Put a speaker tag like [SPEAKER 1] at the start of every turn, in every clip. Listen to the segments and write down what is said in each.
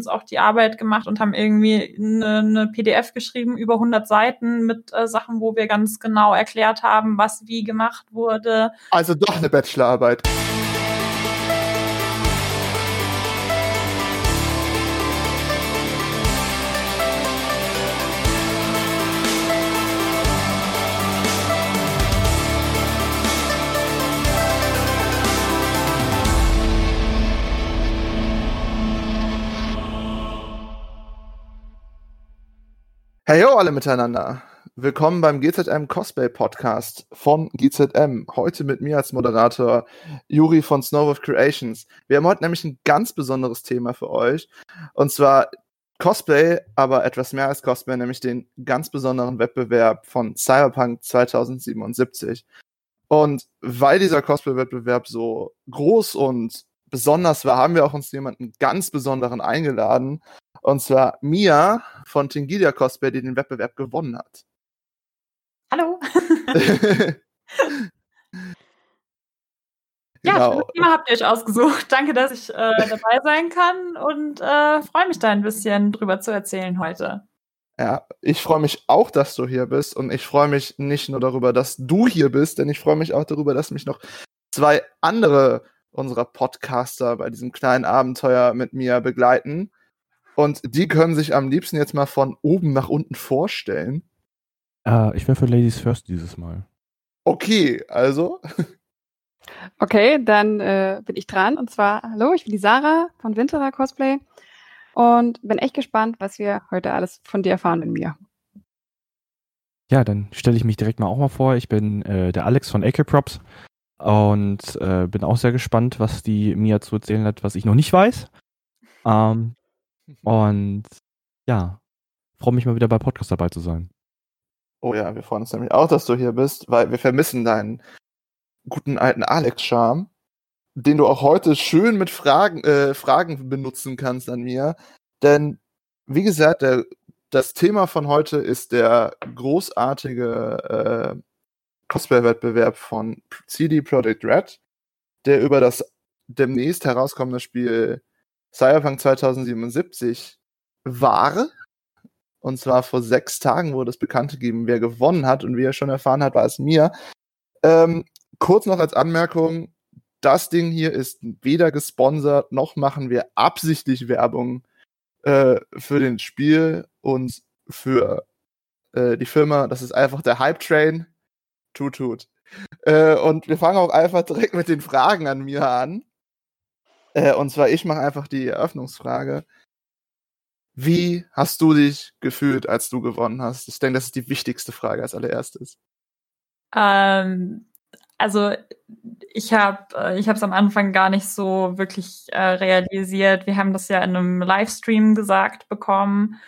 [SPEAKER 1] uns auch die Arbeit gemacht und haben irgendwie eine, eine PDF geschrieben über 100 Seiten mit äh, Sachen, wo wir ganz genau erklärt haben, was wie gemacht wurde.
[SPEAKER 2] Also doch eine Bachelorarbeit. Hey yo alle miteinander. Willkommen beim GZM Cosplay Podcast von GZM. Heute mit mir als Moderator Juri von Snowwolf Creations. Wir haben heute nämlich ein ganz besonderes Thema für euch. Und zwar Cosplay, aber etwas mehr als Cosplay, nämlich den ganz besonderen Wettbewerb von Cyberpunk 2077. Und weil dieser Cosplay-Wettbewerb so groß und besonders war, haben wir auch uns jemanden ganz besonderen eingeladen. Und zwar Mia von Tingilia Cosplay, die den Wettbewerb gewonnen hat.
[SPEAKER 1] Hallo. ja, genau. das Thema habt ihr euch ausgesucht. Danke, dass ich äh, dabei sein kann und äh, freue mich da ein bisschen drüber zu erzählen heute.
[SPEAKER 2] Ja, ich freue mich auch, dass du hier bist und ich freue mich nicht nur darüber, dass du hier bist, denn ich freue mich auch darüber, dass mich noch zwei andere unserer Podcaster bei diesem kleinen Abenteuer mit mir begleiten. Und die können sich am liebsten jetzt mal von oben nach unten vorstellen.
[SPEAKER 3] Äh, ich wäre für Ladies First dieses Mal.
[SPEAKER 2] Okay, also.
[SPEAKER 4] Okay, dann äh, bin ich dran. Und zwar, hallo, ich bin die Sarah von Winterer Cosplay und bin echt gespannt, was wir heute alles von dir erfahren mit mir.
[SPEAKER 3] Ja, dann stelle ich mich direkt mal auch mal vor. Ich bin äh, der Alex von AK Props und äh, bin auch sehr gespannt, was die Mia zu erzählen hat, was ich noch nicht weiß. Ähm, und ja, freue mich mal wieder bei Podcast dabei zu sein.
[SPEAKER 2] Oh ja, wir freuen uns nämlich auch, dass du hier bist, weil wir vermissen deinen guten alten Alex-Charme, den du auch heute schön mit Fragen, äh, Fragen benutzen kannst an mir. Denn, wie gesagt, der, das Thema von heute ist der großartige äh, Cosplay-Wettbewerb von CD Projekt Red, der über das demnächst herauskommende Spiel Cyberpunk 2077 war. Und zwar vor sechs Tagen wurde es bekannt gegeben, wer gewonnen hat. Und wie er schon erfahren hat, war es mir. Ähm, kurz noch als Anmerkung, das Ding hier ist weder gesponsert, noch machen wir absichtlich Werbung äh, für den Spiel und für äh, die Firma. Das ist einfach der Hype Train. Tut, tut. Äh, und wir fangen auch einfach direkt mit den Fragen an mir an. Äh, und zwar, ich mache einfach die Eröffnungsfrage. Wie hast du dich gefühlt, als du gewonnen hast? Ich denke, das ist die wichtigste Frage als allererstes.
[SPEAKER 1] Ähm, also ich habe äh, ich es am Anfang gar nicht so wirklich äh, realisiert. Wir haben das ja in einem Livestream gesagt bekommen.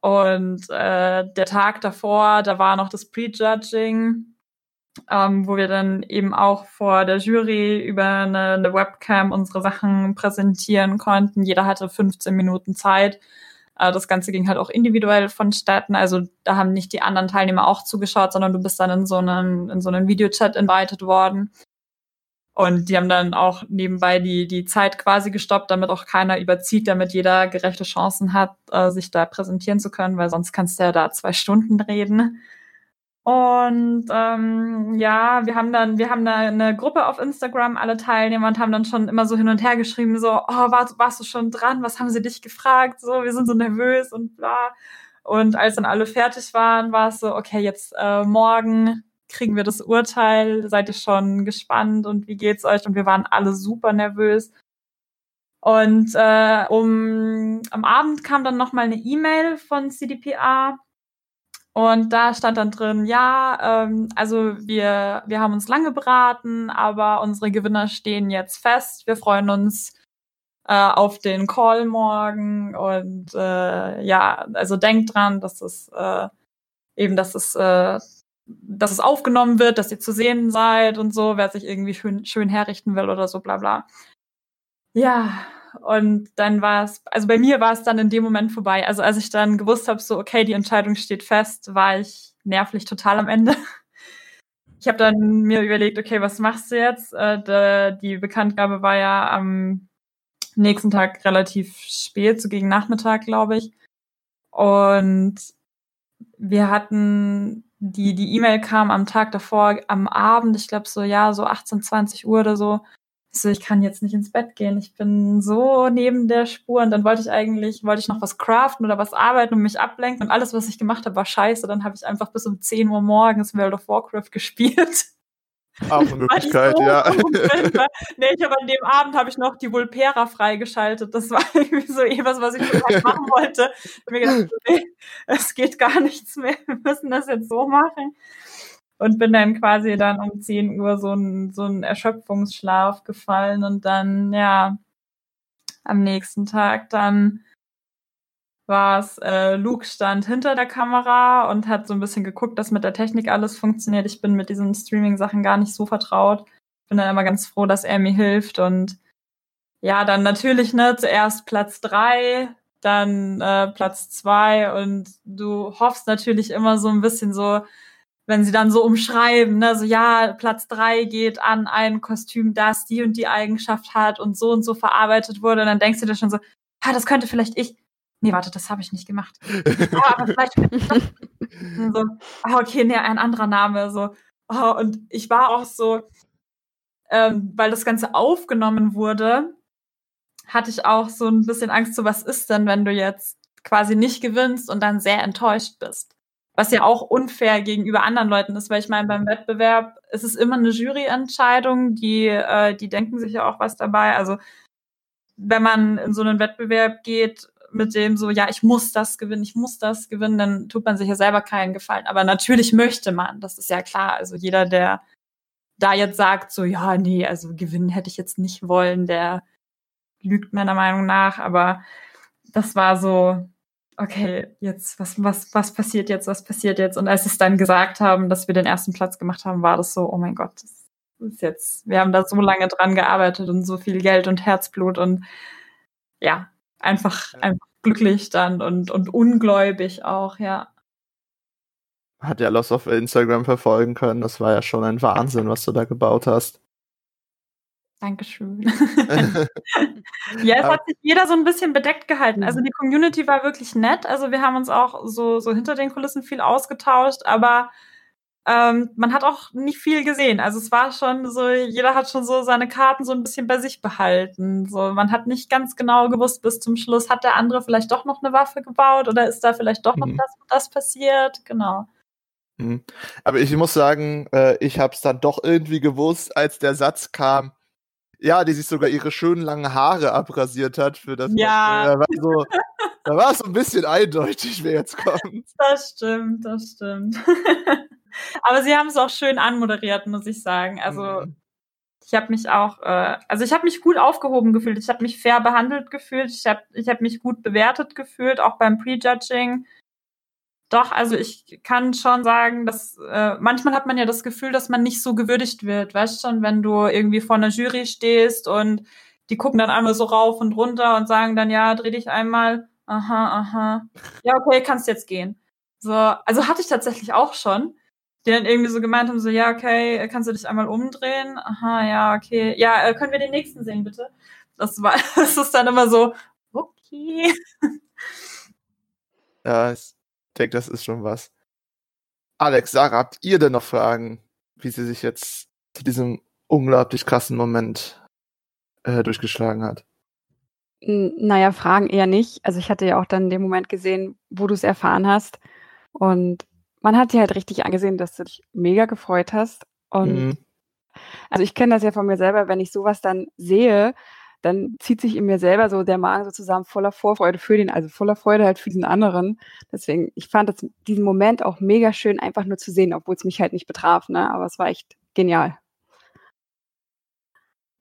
[SPEAKER 1] Und äh, der Tag davor, da war noch das Prejudging ähm, wo wir dann eben auch vor der Jury über eine, eine, Webcam unsere Sachen präsentieren konnten. Jeder hatte 15 Minuten Zeit. Äh, das Ganze ging halt auch individuell vonstatten. Also da haben nicht die anderen Teilnehmer auch zugeschaut, sondern du bist dann in so einen, in so einen Videochat invited worden. Und die haben dann auch nebenbei die, die Zeit quasi gestoppt, damit auch keiner überzieht, damit jeder gerechte Chancen hat, äh, sich da präsentieren zu können, weil sonst kannst du ja da zwei Stunden reden. Und ähm, ja, wir haben dann, wir haben da eine Gruppe auf Instagram, alle Teilnehmer und haben dann schon immer so hin und her geschrieben, so, oh, warst, warst du schon dran? Was haben sie dich gefragt? So, wir sind so nervös und bla. Und als dann alle fertig waren, war es so, okay, jetzt äh, morgen kriegen wir das Urteil. Seid ihr schon gespannt und wie geht's euch? Und wir waren alle super nervös. Und äh, um am Abend kam dann noch mal eine E-Mail von CDPA und da stand dann drin, ja, ähm, also wir, wir haben uns lange beraten, aber unsere Gewinner stehen jetzt fest. Wir freuen uns äh, auf den Call morgen und äh, ja, also denkt dran, dass es äh, eben, dass es, äh, dass es aufgenommen wird, dass ihr zu sehen seid und so, wer sich irgendwie schön, schön herrichten will oder so, bla bla. Ja, und dann war es, also bei mir war es dann in dem Moment vorbei. Also als ich dann gewusst habe, so, okay, die Entscheidung steht fest, war ich nervlich total am Ende. Ich habe dann mir überlegt, okay, was machst du jetzt? Äh, de, die Bekanntgabe war ja am nächsten Tag relativ spät, so gegen Nachmittag, glaube ich. Und wir hatten die die E-Mail kam am Tag davor, am Abend, ich glaube so, ja, so 18, 20 Uhr oder so. Ich so, ich kann jetzt nicht ins Bett gehen. Ich bin so neben der Spur und dann wollte ich eigentlich, wollte ich noch was craften oder was arbeiten und mich ablenken und alles, was ich gemacht habe, war scheiße. Dann habe ich einfach bis um 10 Uhr morgens World of Warcraft gespielt.
[SPEAKER 2] Auch eine Möglichkeit, so ja.
[SPEAKER 1] nee, ich habe an dem Abend habe ich noch die Vulpera freigeschaltet. Das war irgendwie so etwas, was ich schon machen wollte. Ich mir gedacht, nee, es geht gar nichts mehr. Wir müssen das jetzt so machen. Und bin dann quasi dann um 10 Uhr so ein, so ein Erschöpfungsschlaf gefallen und dann, ja, am nächsten Tag dann war es, äh, Luke stand hinter der Kamera und hat so ein bisschen geguckt, dass mit der Technik alles funktioniert. Ich bin mit diesen Streaming-Sachen gar nicht so vertraut. Bin dann immer ganz froh, dass er mir hilft. Und ja, dann natürlich, ne, zuerst Platz drei, dann äh, Platz zwei und du hoffst natürlich immer so ein bisschen so, wenn sie dann so umschreiben, ne, so ja, Platz drei geht an ein Kostüm, das die und die Eigenschaft hat und so und so verarbeitet wurde, und dann denkst du dir schon so, ah, das könnte vielleicht ich nee, warte, das habe ich nicht gemacht. ah, aber vielleicht. so, ah, okay, nee, ein anderer Name. So. Oh, und ich war auch so, ähm, weil das Ganze aufgenommen wurde, hatte ich auch so ein bisschen Angst, so was ist denn, wenn du jetzt quasi nicht gewinnst und dann sehr enttäuscht bist. Was ja auch unfair gegenüber anderen Leuten ist, weil ich meine, beim Wettbewerb ist es immer eine Juryentscheidung, die, äh, die denken sich ja auch was dabei. Also wenn man in so einen Wettbewerb geht, mit dem so, ja, ich muss das gewinnen, ich muss das gewinnen, dann tut man sich ja selber keinen Gefallen. Aber natürlich möchte man, das ist ja klar. Also jeder, der da jetzt sagt, so, ja, nee, also gewinnen hätte ich jetzt nicht wollen, der lügt meiner Meinung nach. Aber das war so, okay, jetzt, was, was, was passiert jetzt, was passiert jetzt? Und als sie es dann gesagt haben, dass wir den ersten Platz gemacht haben, war das so, oh mein Gott, das ist jetzt, wir haben da so lange dran gearbeitet und so viel Geld und Herzblut und ja, einfach, einfach glücklich dann und, und ungläubig auch, ja.
[SPEAKER 2] Hat ja Lost auf Instagram verfolgen können. Das war ja schon ein Wahnsinn, was du da gebaut hast.
[SPEAKER 1] Dankeschön. ja, es hat sich jeder so ein bisschen bedeckt gehalten. Also die Community war wirklich nett. Also wir haben uns auch so, so hinter den Kulissen viel ausgetauscht, aber ähm, man hat auch nicht viel gesehen. Also es war schon so, jeder hat schon so seine Karten so ein bisschen bei sich behalten. So, man hat nicht ganz genau gewusst bis zum Schluss, hat der andere vielleicht doch noch eine Waffe gebaut oder ist da vielleicht doch noch mhm. das und das passiert? Genau.
[SPEAKER 2] Mhm. Aber ich muss sagen, äh, ich habe es dann doch irgendwie gewusst, als der Satz kam, ja, die sich sogar ihre schönen langen Haare abrasiert hat für das.
[SPEAKER 1] Ja.
[SPEAKER 2] Da war, so, da war es so ein bisschen eindeutig, wer jetzt kommt.
[SPEAKER 1] Das stimmt, das stimmt. Aber sie haben es auch schön anmoderiert, muss ich sagen. Also mhm. ich habe mich auch, äh, also ich habe mich gut aufgehoben gefühlt. Ich habe mich fair behandelt gefühlt. Ich habe ich hab mich gut bewertet gefühlt, auch beim Prejudging. Doch, also ich kann schon sagen, dass äh, manchmal hat man ja das Gefühl, dass man nicht so gewürdigt wird. Weißt schon, wenn du irgendwie vor einer Jury stehst und die gucken dann einmal so rauf und runter und sagen dann, ja, dreh dich einmal. Aha, aha. Ja, okay, kannst jetzt gehen. So, also hatte ich tatsächlich auch schon die dann irgendwie so gemeint haben, so, ja, okay, kannst du dich einmal umdrehen? Aha, ja, okay. Ja, äh, können wir den nächsten sehen, bitte? Das war, das ist dann immer so, okay.
[SPEAKER 2] Ja, ich denke, das ist schon was. Alex, Sarah, habt ihr denn noch Fragen, wie sie sich jetzt zu diesem unglaublich krassen Moment äh, durchgeschlagen hat?
[SPEAKER 4] Naja, Fragen eher nicht. Also ich hatte ja auch dann in dem Moment gesehen, wo du es erfahren hast. Und man hat dir halt richtig angesehen, dass du dich mega gefreut hast. Und mhm. also ich kenne das ja von mir selber, wenn ich sowas dann sehe, dann zieht sich in mir selber so der Magen so zusammen voller Vorfreude für den, also voller Freude halt für diesen anderen. Deswegen, ich fand das, diesen Moment auch mega schön, einfach nur zu sehen, obwohl es mich halt nicht betraf, ne? Aber es war echt genial.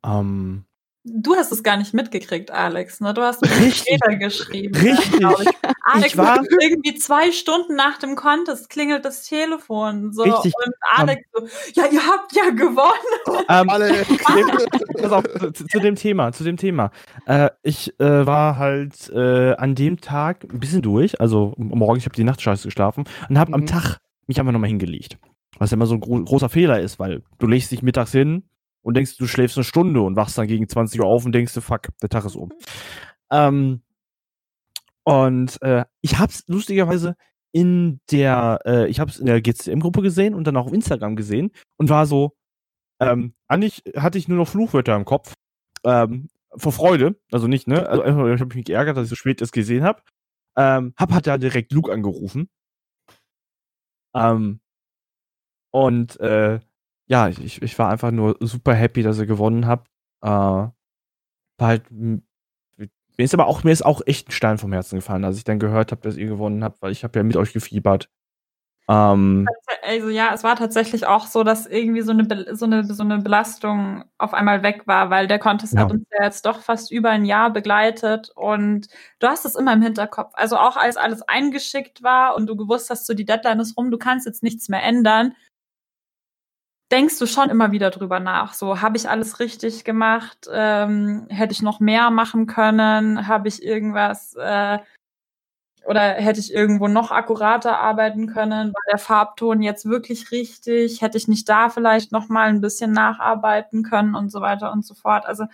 [SPEAKER 3] Ähm,
[SPEAKER 1] Du hast es gar nicht mitgekriegt, Alex. Ne? Du hast mir später geschrieben.
[SPEAKER 3] Richtig. Ne,
[SPEAKER 1] Alex, ich war irgendwie zwei Stunden nach dem Contest klingelt das Telefon. So.
[SPEAKER 3] Richtig.
[SPEAKER 1] Und Alex um, so, ja, ihr habt ja gewonnen.
[SPEAKER 3] Ähm, Alle. Pass auf, zu, zu, dem Thema, zu dem Thema. Äh, ich äh, war halt äh, an dem Tag ein bisschen durch, also morgen, ich habe die Nacht scheiße geschlafen und habe mhm. am Tag mich einfach nochmal hingelegt. Was ja immer so ein gro großer Fehler ist, weil du legst dich mittags hin, und denkst, du schläfst eine Stunde und wachst dann gegen 20 Uhr auf und denkst, fuck, der Tag ist um. Ähm, und äh, ich hab's lustigerweise in der, äh, ich hab's in der GCM-Gruppe gesehen und dann auch auf Instagram gesehen und war so, ähm, eigentlich hatte ich nur noch Fluchwörter im Kopf. Ähm, vor Freude, also nicht, ne? Also einfach, ich habe mich geärgert, dass ich so spät das gesehen habe. Ähm, hab hat da direkt Luke angerufen. Ähm, und äh, ja, ich, ich war einfach nur super happy, dass ihr gewonnen habt. Äh, war halt mir ist aber auch, mir ist auch echt ein Stein vom Herzen gefallen, als ich dann gehört habe, dass ihr gewonnen habt, weil ich habe ja mit euch gefiebert.
[SPEAKER 1] Ähm, also ja, es war tatsächlich auch so, dass irgendwie so eine, so eine, so eine Belastung auf einmal weg war, weil der Contest ja. hat uns ja jetzt doch fast über ein Jahr begleitet und du hast es immer im Hinterkopf. Also auch als alles eingeschickt war und du gewusst hast, so die Deadline ist rum, du kannst jetzt nichts mehr ändern, denkst du schon immer wieder drüber nach. So, habe ich alles richtig gemacht? Ähm, hätte ich noch mehr machen können? Habe ich irgendwas äh, oder hätte ich irgendwo noch akkurater arbeiten können? War der Farbton jetzt wirklich richtig? Hätte ich nicht da vielleicht noch mal ein bisschen nacharbeiten können und so weiter und so fort? Also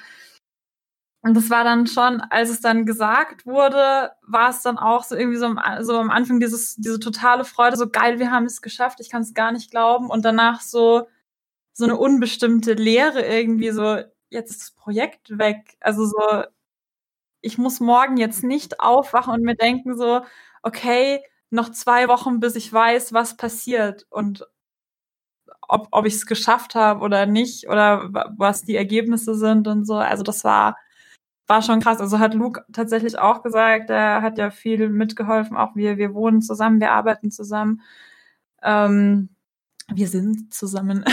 [SPEAKER 1] und das war dann schon, als es dann gesagt wurde, war es dann auch so irgendwie so, so am Anfang dieses, diese totale Freude, so geil, wir haben es geschafft, ich kann es gar nicht glauben. Und danach so, so eine unbestimmte Leere irgendwie so, jetzt ist das Projekt weg. Also so, ich muss morgen jetzt nicht aufwachen und mir denken so, okay, noch zwei Wochen, bis ich weiß, was passiert und ob, ob ich es geschafft habe oder nicht oder was die Ergebnisse sind und so. Also das war, war schon krass. Also hat Luke tatsächlich auch gesagt, er hat ja viel mitgeholfen, auch wir, wir wohnen zusammen, wir arbeiten zusammen. Ähm, wir sind zusammen.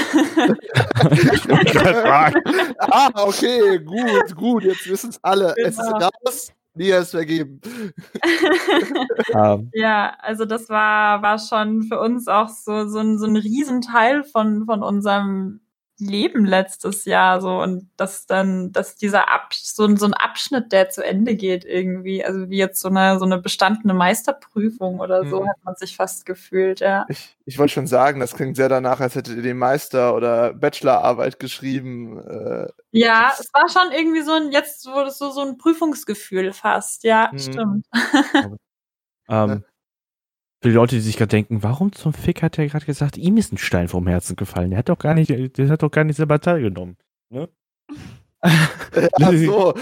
[SPEAKER 2] ah, okay, gut, gut, jetzt wissen es alle. Genau. Es ist genau. raus, Lia ist vergeben.
[SPEAKER 1] ja, also das war, war schon für uns auch so, so, ein, so ein Riesenteil von, von unserem Leben letztes Jahr so und dass dann, dass dieser Ab so, so ein Abschnitt, der zu Ende geht irgendwie, also wie jetzt so eine so eine bestandene Meisterprüfung oder so, mhm. hat man sich fast gefühlt, ja.
[SPEAKER 2] Ich, ich wollte schon sagen, das klingt sehr danach, als hättet ihr die Meister- oder Bachelorarbeit geschrieben. Äh,
[SPEAKER 1] ja, es war schon irgendwie so ein, jetzt wurde es so, so ein Prüfungsgefühl fast, ja, mhm. stimmt.
[SPEAKER 3] ähm, für die Leute, die sich gerade denken, warum zum Fick hat er gerade gesagt, ihm ist ein Stein vom Herzen gefallen? Der hat doch gar nicht, der hat doch gar nicht selber teilgenommen. Ne?
[SPEAKER 2] Ach so,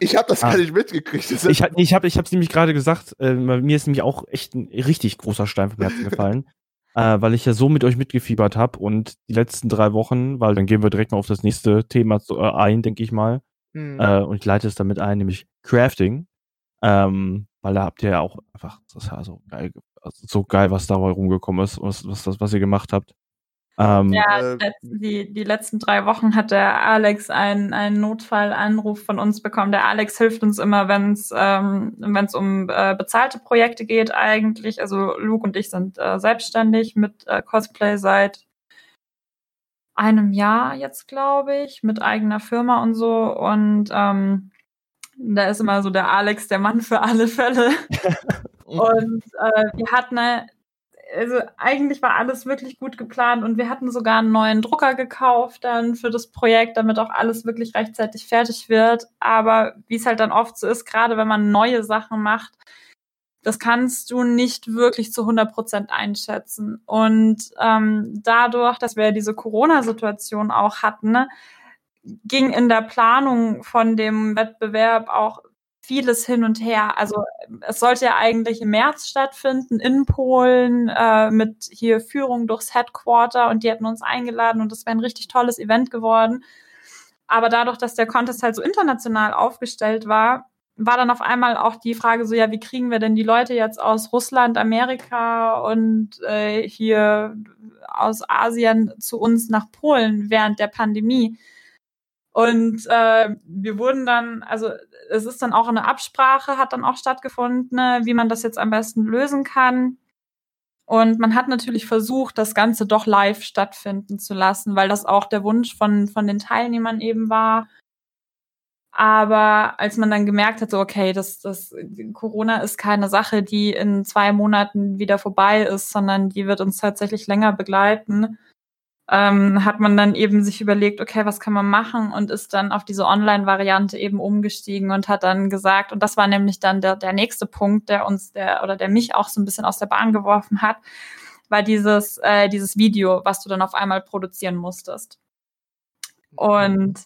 [SPEAKER 2] ich habe das ah. gar nicht mitgekriegt.
[SPEAKER 3] Ich, ich habe ich es nämlich gerade gesagt, äh, mir ist nämlich auch echt ein richtig großer Stein vom Herzen gefallen, äh, weil ich ja so mit euch mitgefiebert habe und die letzten drei Wochen, weil dann gehen wir direkt mal auf das nächste Thema äh, ein, denke ich mal. Hm. Äh, und ich leite es damit ein, nämlich Crafting. Ähm, weil da habt ihr ja auch einfach, das ist ja so geil, also so geil, was dabei rumgekommen ist, was, was, das, was ihr gemacht habt.
[SPEAKER 1] Ähm, ja, äh, die, die letzten drei Wochen hat der Alex einen, einen Notfallanruf von uns bekommen. Der Alex hilft uns immer, wenn es ähm, wenn's um äh, bezahlte Projekte geht eigentlich. Also Luke und ich sind äh, selbstständig mit äh, Cosplay seit einem Jahr jetzt, glaube ich, mit eigener Firma und so. Und ähm, da ist immer so der Alex, der Mann für alle Fälle. und äh, wir hatten, also eigentlich war alles wirklich gut geplant und wir hatten sogar einen neuen Drucker gekauft dann für das Projekt, damit auch alles wirklich rechtzeitig fertig wird. Aber wie es halt dann oft so ist, gerade wenn man neue Sachen macht, das kannst du nicht wirklich zu 100 Prozent einschätzen. Und ähm, dadurch, dass wir diese Corona-Situation auch hatten, ne, ging in der Planung von dem Wettbewerb auch vieles hin und her. Also es sollte ja eigentlich im März stattfinden in Polen äh, mit hier Führung durchs Headquarter und die hätten uns eingeladen und das wäre ein richtig tolles Event geworden. Aber dadurch, dass der Contest halt so international aufgestellt war, war dann auf einmal auch die Frage so, ja, wie kriegen wir denn die Leute jetzt aus Russland, Amerika und äh, hier aus Asien zu uns nach Polen während der Pandemie? Und äh, wir wurden dann, also es ist dann auch eine Absprache, hat dann auch stattgefunden, ne, wie man das jetzt am besten lösen kann. Und man hat natürlich versucht, das Ganze doch live stattfinden zu lassen, weil das auch der Wunsch von, von den Teilnehmern eben war. Aber als man dann gemerkt hat, so, okay, das, das Corona ist keine Sache, die in zwei Monaten wieder vorbei ist, sondern die wird uns tatsächlich länger begleiten, ähm, hat man dann eben sich überlegt, okay, was kann man machen und ist dann auf diese Online-Variante eben umgestiegen und hat dann gesagt, und das war nämlich dann der, der nächste Punkt, der uns, der oder der mich auch so ein bisschen aus der Bahn geworfen hat, war dieses, äh, dieses Video, was du dann auf einmal produzieren musstest. Und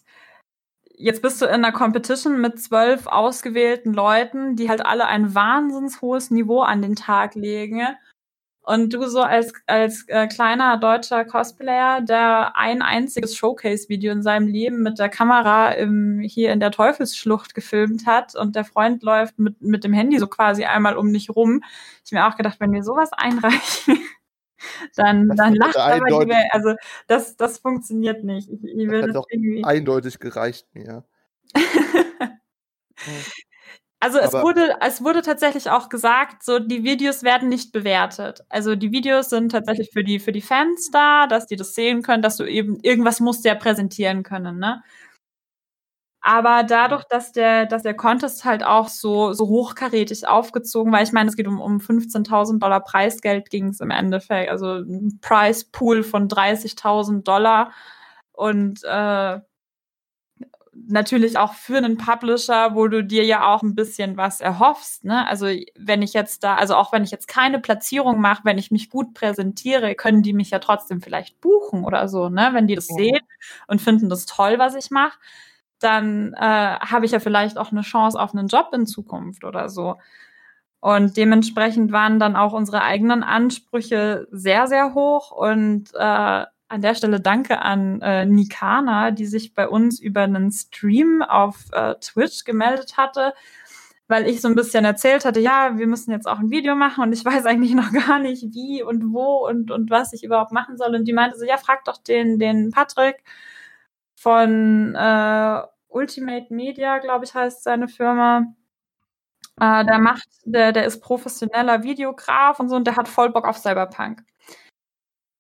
[SPEAKER 1] jetzt bist du in einer Competition mit zwölf ausgewählten Leuten, die halt alle ein wahnsinns hohes Niveau an den Tag legen. Und du so als, als äh, kleiner deutscher Cosplayer, der ein einziges Showcase-Video in seinem Leben mit der Kamera im, hier in der Teufelsschlucht gefilmt hat und der Freund läuft mit, mit dem Handy so quasi einmal um dich rum. Ich mir auch gedacht, wenn wir sowas einreichen, dann, dann lacht aber die Welt. Also das, das funktioniert nicht. Ich, ich will
[SPEAKER 2] das, das irgendwie... eindeutig gereicht mir.
[SPEAKER 1] Also es wurde, es wurde tatsächlich auch gesagt, so die Videos werden nicht bewertet. Also die Videos sind tatsächlich für die, für die Fans da, dass die das sehen können, dass du eben, irgendwas musst du ja präsentieren können, ne? Aber dadurch, dass der, dass der Contest halt auch so, so hochkarätig aufgezogen war, ich meine, es geht um, um 15.000 Dollar Preisgeld ging es im Endeffekt, also ein Price Pool von 30.000 Dollar und äh, natürlich auch für einen Publisher, wo du dir ja auch ein bisschen was erhoffst. Ne? Also wenn ich jetzt da, also auch wenn ich jetzt keine Platzierung mache, wenn ich mich gut präsentiere, können die mich ja trotzdem vielleicht buchen oder so, ne? Wenn die das ja. sehen und finden das toll, was ich mache, dann äh, habe ich ja vielleicht auch eine Chance auf einen Job in Zukunft oder so. Und dementsprechend waren dann auch unsere eigenen Ansprüche sehr, sehr hoch und äh, an der Stelle danke an äh, Nikana, die sich bei uns über einen Stream auf äh, Twitch gemeldet hatte, weil ich so ein bisschen erzählt hatte, ja, wir müssen jetzt auch ein Video machen und ich weiß eigentlich noch gar nicht, wie und wo und, und was ich überhaupt machen soll. Und die meinte so, ja, frag doch den, den Patrick von äh, Ultimate Media, glaube ich, heißt seine Firma. Äh, der macht, der, der ist professioneller Videograf und so und der hat voll Bock auf Cyberpunk.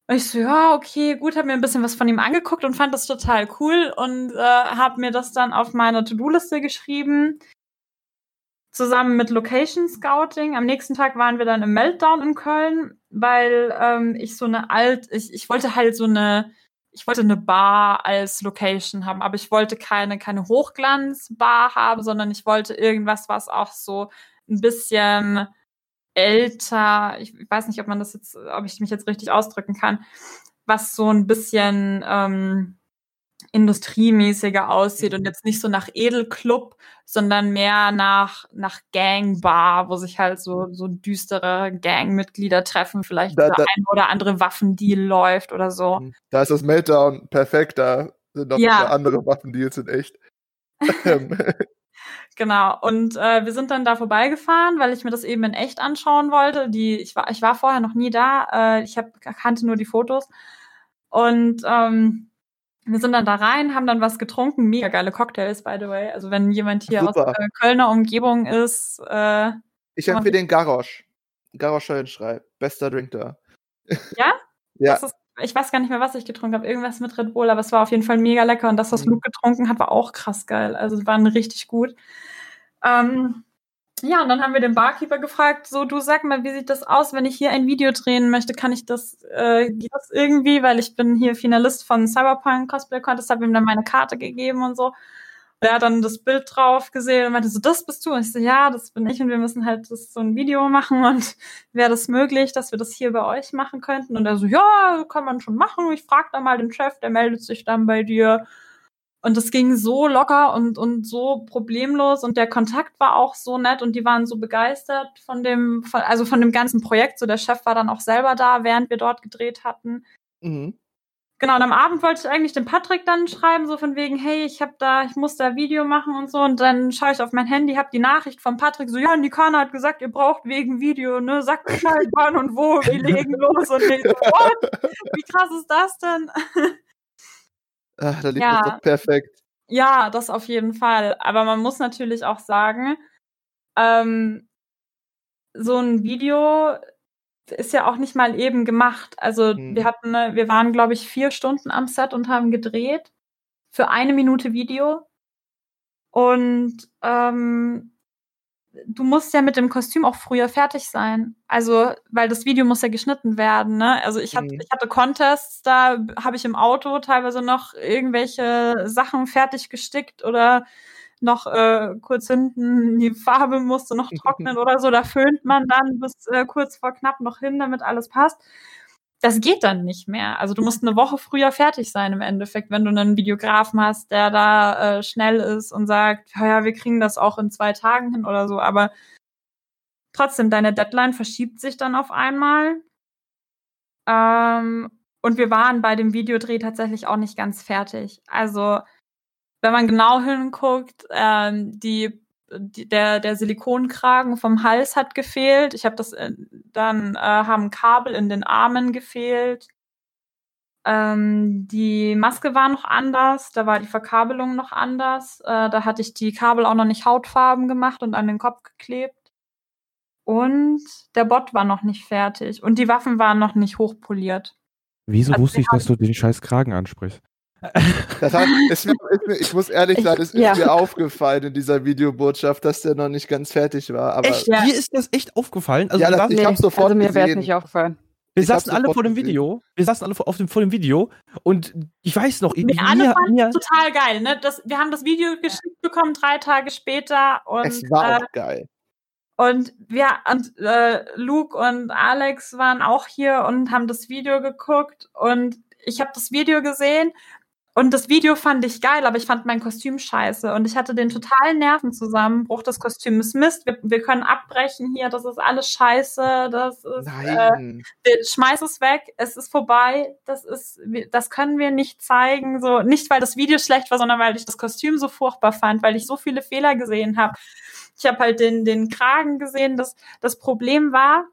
[SPEAKER 1] Und ich so, ja, okay, gut, habe mir ein bisschen was von ihm angeguckt und fand das total cool und äh, habe mir das dann auf meine To-Do-Liste geschrieben, zusammen mit Location Scouting. Am nächsten Tag waren wir dann im Meltdown in Köln, weil ähm, ich so eine alt, ich, ich wollte halt so eine, ich wollte eine Bar als Location haben, aber ich wollte keine, keine Hochglanzbar haben, sondern ich wollte irgendwas, was auch so ein bisschen älter, ich weiß nicht, ob man das jetzt, ob ich mich jetzt richtig ausdrücken kann, was so ein bisschen ähm, industriemäßiger aussieht und jetzt nicht so nach Edelclub, sondern mehr nach, nach Gangbar, wo sich halt so, so düstere Gangmitglieder treffen, vielleicht da, da, ein oder andere Waffendeal läuft oder so. Hm,
[SPEAKER 2] da ist das Meltdown perfekt, da sind noch ja. andere Waffendeals in echt.
[SPEAKER 1] Genau. Und äh, wir sind dann da vorbeigefahren, weil ich mir das eben in echt anschauen wollte. Die, ich war, ich war vorher noch nie da. Äh, ich hab, kannte nur die Fotos. Und ähm, wir sind dann da rein, haben dann was getrunken. Mega geile Cocktails, by the way. Also wenn jemand hier Super. aus der Kölner Umgebung ist. Äh,
[SPEAKER 2] ich empfehle den Garosch. Garosch Scheuenschrei. Bester Drink da.
[SPEAKER 1] Ja?
[SPEAKER 2] ja.
[SPEAKER 1] Ist, ich weiß gar nicht mehr, was ich getrunken habe. Irgendwas mit Red Bull, aber es war auf jeden Fall mega lecker. Und das, was mhm. Luke getrunken hat, war auch krass geil. Also es waren richtig gut. Ähm, ja, und dann haben wir den Barkeeper gefragt, so, du sag mal, wie sieht das aus, wenn ich hier ein Video drehen möchte? Kann ich das, äh, geht das irgendwie? Weil ich bin hier Finalist von Cyberpunk Cosplay Contest, habe ihm dann meine Karte gegeben und so. Er hat dann das Bild drauf gesehen und meinte so, das bist du? Und ich so, ja, das bin ich und wir müssen halt das, so ein Video machen und wäre das möglich, dass wir das hier bei euch machen könnten? Und er so, ja, kann man schon machen. Ich frage da mal den Chef, der meldet sich dann bei dir. Und das ging so locker und, und so problemlos und der Kontakt war auch so nett und die waren so begeistert von dem, von, also von dem ganzen Projekt. So der Chef war dann auch selber da, während wir dort gedreht hatten. Mhm. Genau, und am Abend wollte ich eigentlich dem Patrick dann schreiben, so von wegen, hey, ich hab da, ich muss da Video machen und so. Und dann schaue ich auf mein Handy, hab die Nachricht von Patrick, so, ja, Nikana hat gesagt, ihr braucht wegen Video, ne? Sagt Bescheid wann und wo, wir legen los. Und ich so, what? Wie krass ist das denn?
[SPEAKER 2] Ach, da liegt ja. das doch perfekt.
[SPEAKER 1] Ja, das auf jeden Fall. Aber man muss natürlich auch sagen, ähm, so ein Video ist ja auch nicht mal eben gemacht. Also hm. wir hatten, wir waren, glaube ich, vier Stunden am Set und haben gedreht für eine Minute Video. Und ähm, du musst ja mit dem Kostüm auch früher fertig sein. Also, weil das Video muss ja geschnitten werden, ne? Also ich hatte, mhm. ich hatte Contests, da habe ich im Auto teilweise noch irgendwelche Sachen fertig gestickt oder noch äh, kurz hinten die Farbe musste noch trocknen oder so. Da föhnt man dann bis äh, kurz vor knapp noch hin, damit alles passt das geht dann nicht mehr. Also du musst eine Woche früher fertig sein im Endeffekt, wenn du einen Videografen hast, der da äh, schnell ist und sagt, ja, wir kriegen das auch in zwei Tagen hin oder so. Aber trotzdem, deine Deadline verschiebt sich dann auf einmal. Ähm, und wir waren bei dem Videodreh tatsächlich auch nicht ganz fertig. Also wenn man genau hinguckt, ähm, die der, der Silikonkragen vom Hals hat gefehlt. Ich habe das äh, dann äh, haben Kabel in den Armen gefehlt. Ähm, die Maske war noch anders, da war die Verkabelung noch anders. Äh, da hatte ich die Kabel auch noch nicht hautfarben gemacht und an den Kopf geklebt. Und der Bot war noch nicht fertig und die Waffen waren noch nicht hochpoliert.
[SPEAKER 3] Wieso also wusste ich, dass du den scheiß Kragen ansprichst?
[SPEAKER 2] Das heißt, es, es, ich muss ehrlich sagen, es ist ja. mir aufgefallen in dieser Videobotschaft, dass der noch nicht ganz fertig war. Aber
[SPEAKER 3] echt? Ja. Mir ist das echt aufgefallen.
[SPEAKER 2] Also ja, das, ich nee, habe sofort also
[SPEAKER 4] mir wäre es nicht aufgefallen.
[SPEAKER 3] Wir ich saßen alle vor dem gesehen. Video. Wir saßen alle vor, auf dem, vor dem Video und ich weiß noch,
[SPEAKER 1] wir alle fanden es total geil. Ne? Das, wir haben das Video geschickt bekommen drei Tage später und
[SPEAKER 2] es war äh, auch geil.
[SPEAKER 1] Und wir und äh, Luke und Alex waren auch hier und haben das Video geguckt und ich habe das Video gesehen und das Video fand ich geil, aber ich fand mein Kostüm scheiße. Und ich hatte den totalen Nervenzusammenbruch. Das Kostüm ist Mist. Wir, wir können abbrechen hier. Das ist alles scheiße. Das ist, Nein. Äh, schmeiß es weg. Es ist vorbei. Das ist, das können wir nicht zeigen. So, nicht weil das Video schlecht war, sondern weil ich das Kostüm so furchtbar fand, weil ich so viele Fehler gesehen habe. Ich habe halt den, den Kragen gesehen. Das, das Problem war,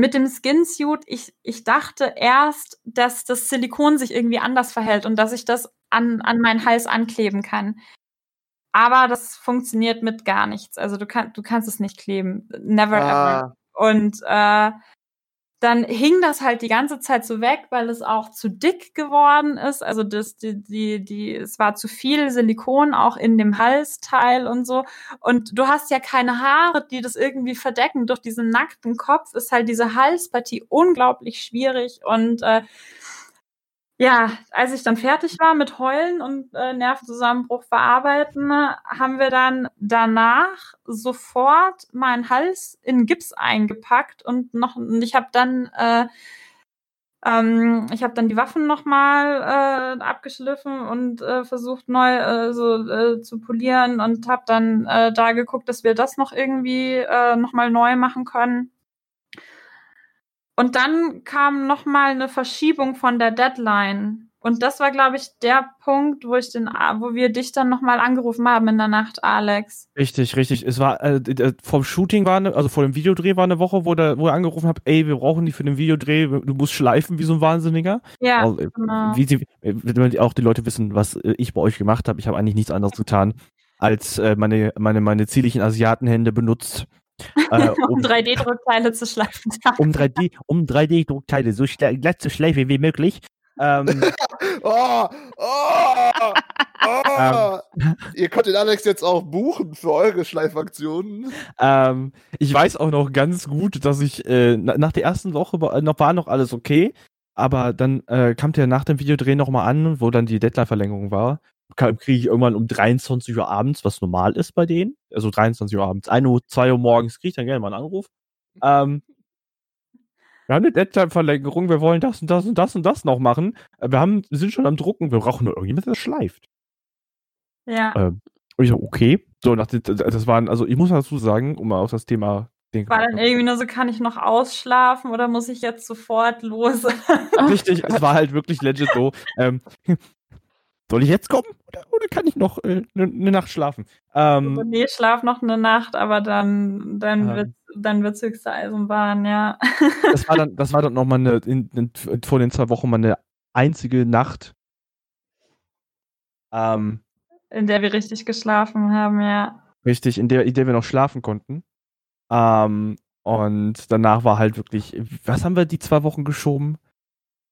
[SPEAKER 1] mit dem Skinsuit, ich, ich dachte erst, dass das Silikon sich irgendwie anders verhält und dass ich das an, an meinen Hals ankleben kann. Aber das funktioniert mit gar nichts. Also du, kann, du kannst es nicht kleben. Never ah. ever. Und äh, dann hing das halt die ganze Zeit so weg, weil es auch zu dick geworden ist. Also das, die, die, die, es war zu viel Silikon auch in dem Halsteil und so. Und du hast ja keine Haare, die das irgendwie verdecken. Durch diesen nackten Kopf ist halt diese Halspartie unglaublich schwierig und äh, ja, als ich dann fertig war mit Heulen und äh, Nervenzusammenbruch verarbeiten, haben wir dann danach sofort meinen Hals in Gips eingepackt und noch und ich habe dann äh, ähm, ich habe dann die Waffen nochmal äh, abgeschliffen und äh, versucht neu äh, so äh, zu polieren und habe dann äh, da geguckt, dass wir das noch irgendwie äh, nochmal neu machen können. Und dann kam noch mal eine Verschiebung von der Deadline. Und das war, glaube ich, der Punkt, wo ich den, wo wir dich dann noch mal angerufen haben in der Nacht, Alex.
[SPEAKER 3] Richtig, richtig. Es war äh, vom Shooting war eine, also vor dem Videodreh war eine Woche, wo der, wo er angerufen hat, ey, wir brauchen dich für den Videodreh, du musst schleifen wie so ein Wahnsinniger.
[SPEAKER 1] Ja. Also, äh, genau.
[SPEAKER 3] wie sie, damit auch die Leute wissen, was äh, ich bei euch gemacht habe. Ich habe eigentlich nichts anderes getan, als äh, meine, meine, meine zierlichen Asiatenhände benutzt,
[SPEAKER 1] äh, um, um 3D-Druckteile zu schleifen.
[SPEAKER 3] um 3D, um 3D-Druckteile so schle glatt zu schleifen wie möglich. Ähm,
[SPEAKER 2] oh, oh, oh. ähm, Ihr könnt den Alex jetzt auch buchen für eure Schleifaktionen.
[SPEAKER 3] Ähm, ich weiß auch noch ganz gut, dass ich äh, nach der ersten Woche war noch, war noch alles okay, aber dann äh, kam der nach dem Videodreh nochmal an, wo dann die Deadline-Verlängerung war kriege ich irgendwann um 23 Uhr abends, was normal ist bei denen. Also 23 Uhr abends, 1 Uhr, 2 Uhr morgens kriege ich dann gerne mal einen Anruf. Ähm, wir haben eine Deadline-Verlängerung, wir wollen das und das und das und das noch machen. Äh, wir haben, sind schon am Drucken, wir brauchen nur irgendjemand, der schleift.
[SPEAKER 1] Ja.
[SPEAKER 3] Ähm, und ich so, okay. So, nach, das waren, also ich muss dazu sagen, um mal auf das Thema
[SPEAKER 1] war dann irgendwie nur so, kann ich noch ausschlafen oder muss ich jetzt sofort los?
[SPEAKER 3] Richtig, es war halt wirklich legit so. Ähm, soll ich jetzt kommen oder, oder kann ich noch eine äh, ne Nacht schlafen?
[SPEAKER 1] Ähm, also, nee, schlaf noch eine Nacht, aber dann, dann ähm, wird dann wird's höchste Eisenbahn, ja.
[SPEAKER 3] Das war dann, das war dann nochmal eine, in, in, vor den zwei Wochen mal eine einzige Nacht.
[SPEAKER 1] Ähm, in der wir richtig geschlafen haben, ja.
[SPEAKER 3] Richtig, in der, in der wir noch schlafen konnten. Ähm, und danach war halt wirklich, was haben wir die zwei Wochen geschoben?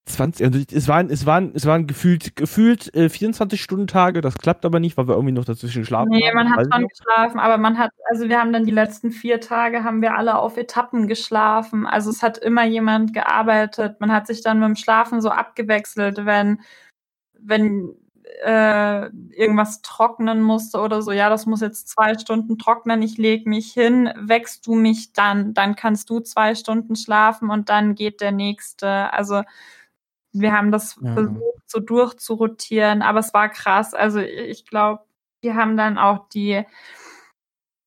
[SPEAKER 3] 20, also es waren, es waren, es waren gefühlt, gefühlt äh, 24-Stunden-Tage, das klappt aber nicht, weil wir irgendwie noch dazwischen schlafen.
[SPEAKER 1] Nee, haben, man hat schon geschlafen, aber man hat, also wir haben dann die letzten vier Tage, haben wir alle auf Etappen geschlafen. Also es hat immer jemand gearbeitet. Man hat sich dann mit dem Schlafen so abgewechselt, wenn, wenn äh, irgendwas trocknen musste oder so, ja, das muss jetzt zwei Stunden trocknen, ich lege mich hin, wächst du mich dann, dann kannst du zwei Stunden schlafen und dann geht der nächste. Also wir haben das ja. versucht, so durchzurotieren, aber es war krass. Also ich glaube, wir haben dann auch die,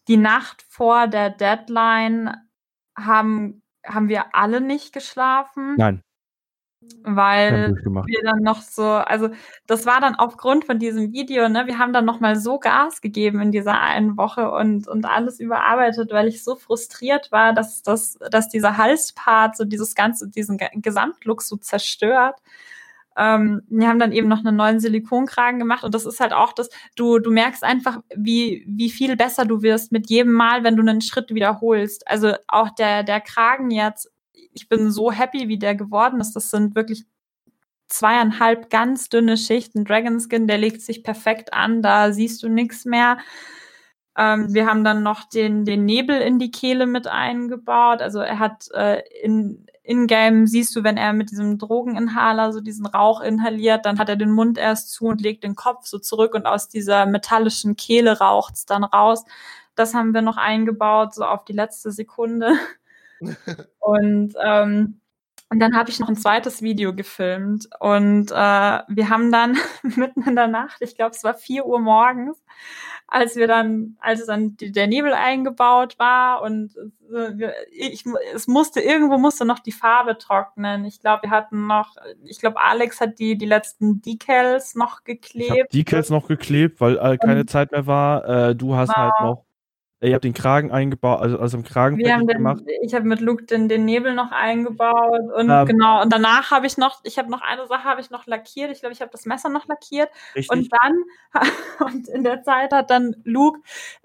[SPEAKER 1] die Nacht vor der Deadline haben, haben wir alle nicht geschlafen.
[SPEAKER 3] Nein
[SPEAKER 1] weil wir dann noch so, also das war dann aufgrund von diesem Video, ne, wir haben dann noch mal so Gas gegeben in dieser einen Woche und und alles überarbeitet, weil ich so frustriert war, dass das, dass dieser Halspart so dieses ganze, diesen Gesamtlook so zerstört. Ähm, wir haben dann eben noch einen neuen Silikonkragen gemacht und das ist halt auch das, du, du merkst einfach, wie, wie viel besser du wirst mit jedem Mal, wenn du einen Schritt wiederholst. Also auch der, der Kragen jetzt ich bin so happy, wie der geworden ist. Das sind wirklich zweieinhalb ganz dünne Schichten Dragon Skin, der legt sich perfekt an, da siehst du nichts mehr. Ähm, wir haben dann noch den, den Nebel in die Kehle mit eingebaut. Also er hat äh, in in-game siehst du, wenn er mit diesem Drogeninhaler so diesen Rauch inhaliert, dann hat er den Mund erst zu und legt den Kopf so zurück und aus dieser metallischen Kehle raucht's dann raus. Das haben wir noch eingebaut, so auf die letzte Sekunde und, ähm, und dann habe ich noch ein zweites Video gefilmt und äh, wir haben dann mitten in der Nacht, ich glaube es war vier Uhr morgens, als wir dann, als dann die, der Nebel eingebaut war und äh, ich, es musste irgendwo musste noch die Farbe trocknen. Ich glaube, wir hatten noch, ich glaube, Alex hat die die letzten Decals noch geklebt. Ich
[SPEAKER 3] Decals noch geklebt, weil äh, keine und, Zeit mehr war. Äh, du hast genau. halt noch Ihr habt den Kragen eingebaut, also, also im Kragen
[SPEAKER 1] Wir haben den, gemacht. Ich habe mit Luke den, den Nebel noch eingebaut und ähm, genau, und danach habe ich noch, ich habe noch eine Sache habe ich noch lackiert. Ich glaube, ich habe das Messer noch lackiert. Richtig. Und dann, und in der Zeit hat dann Luke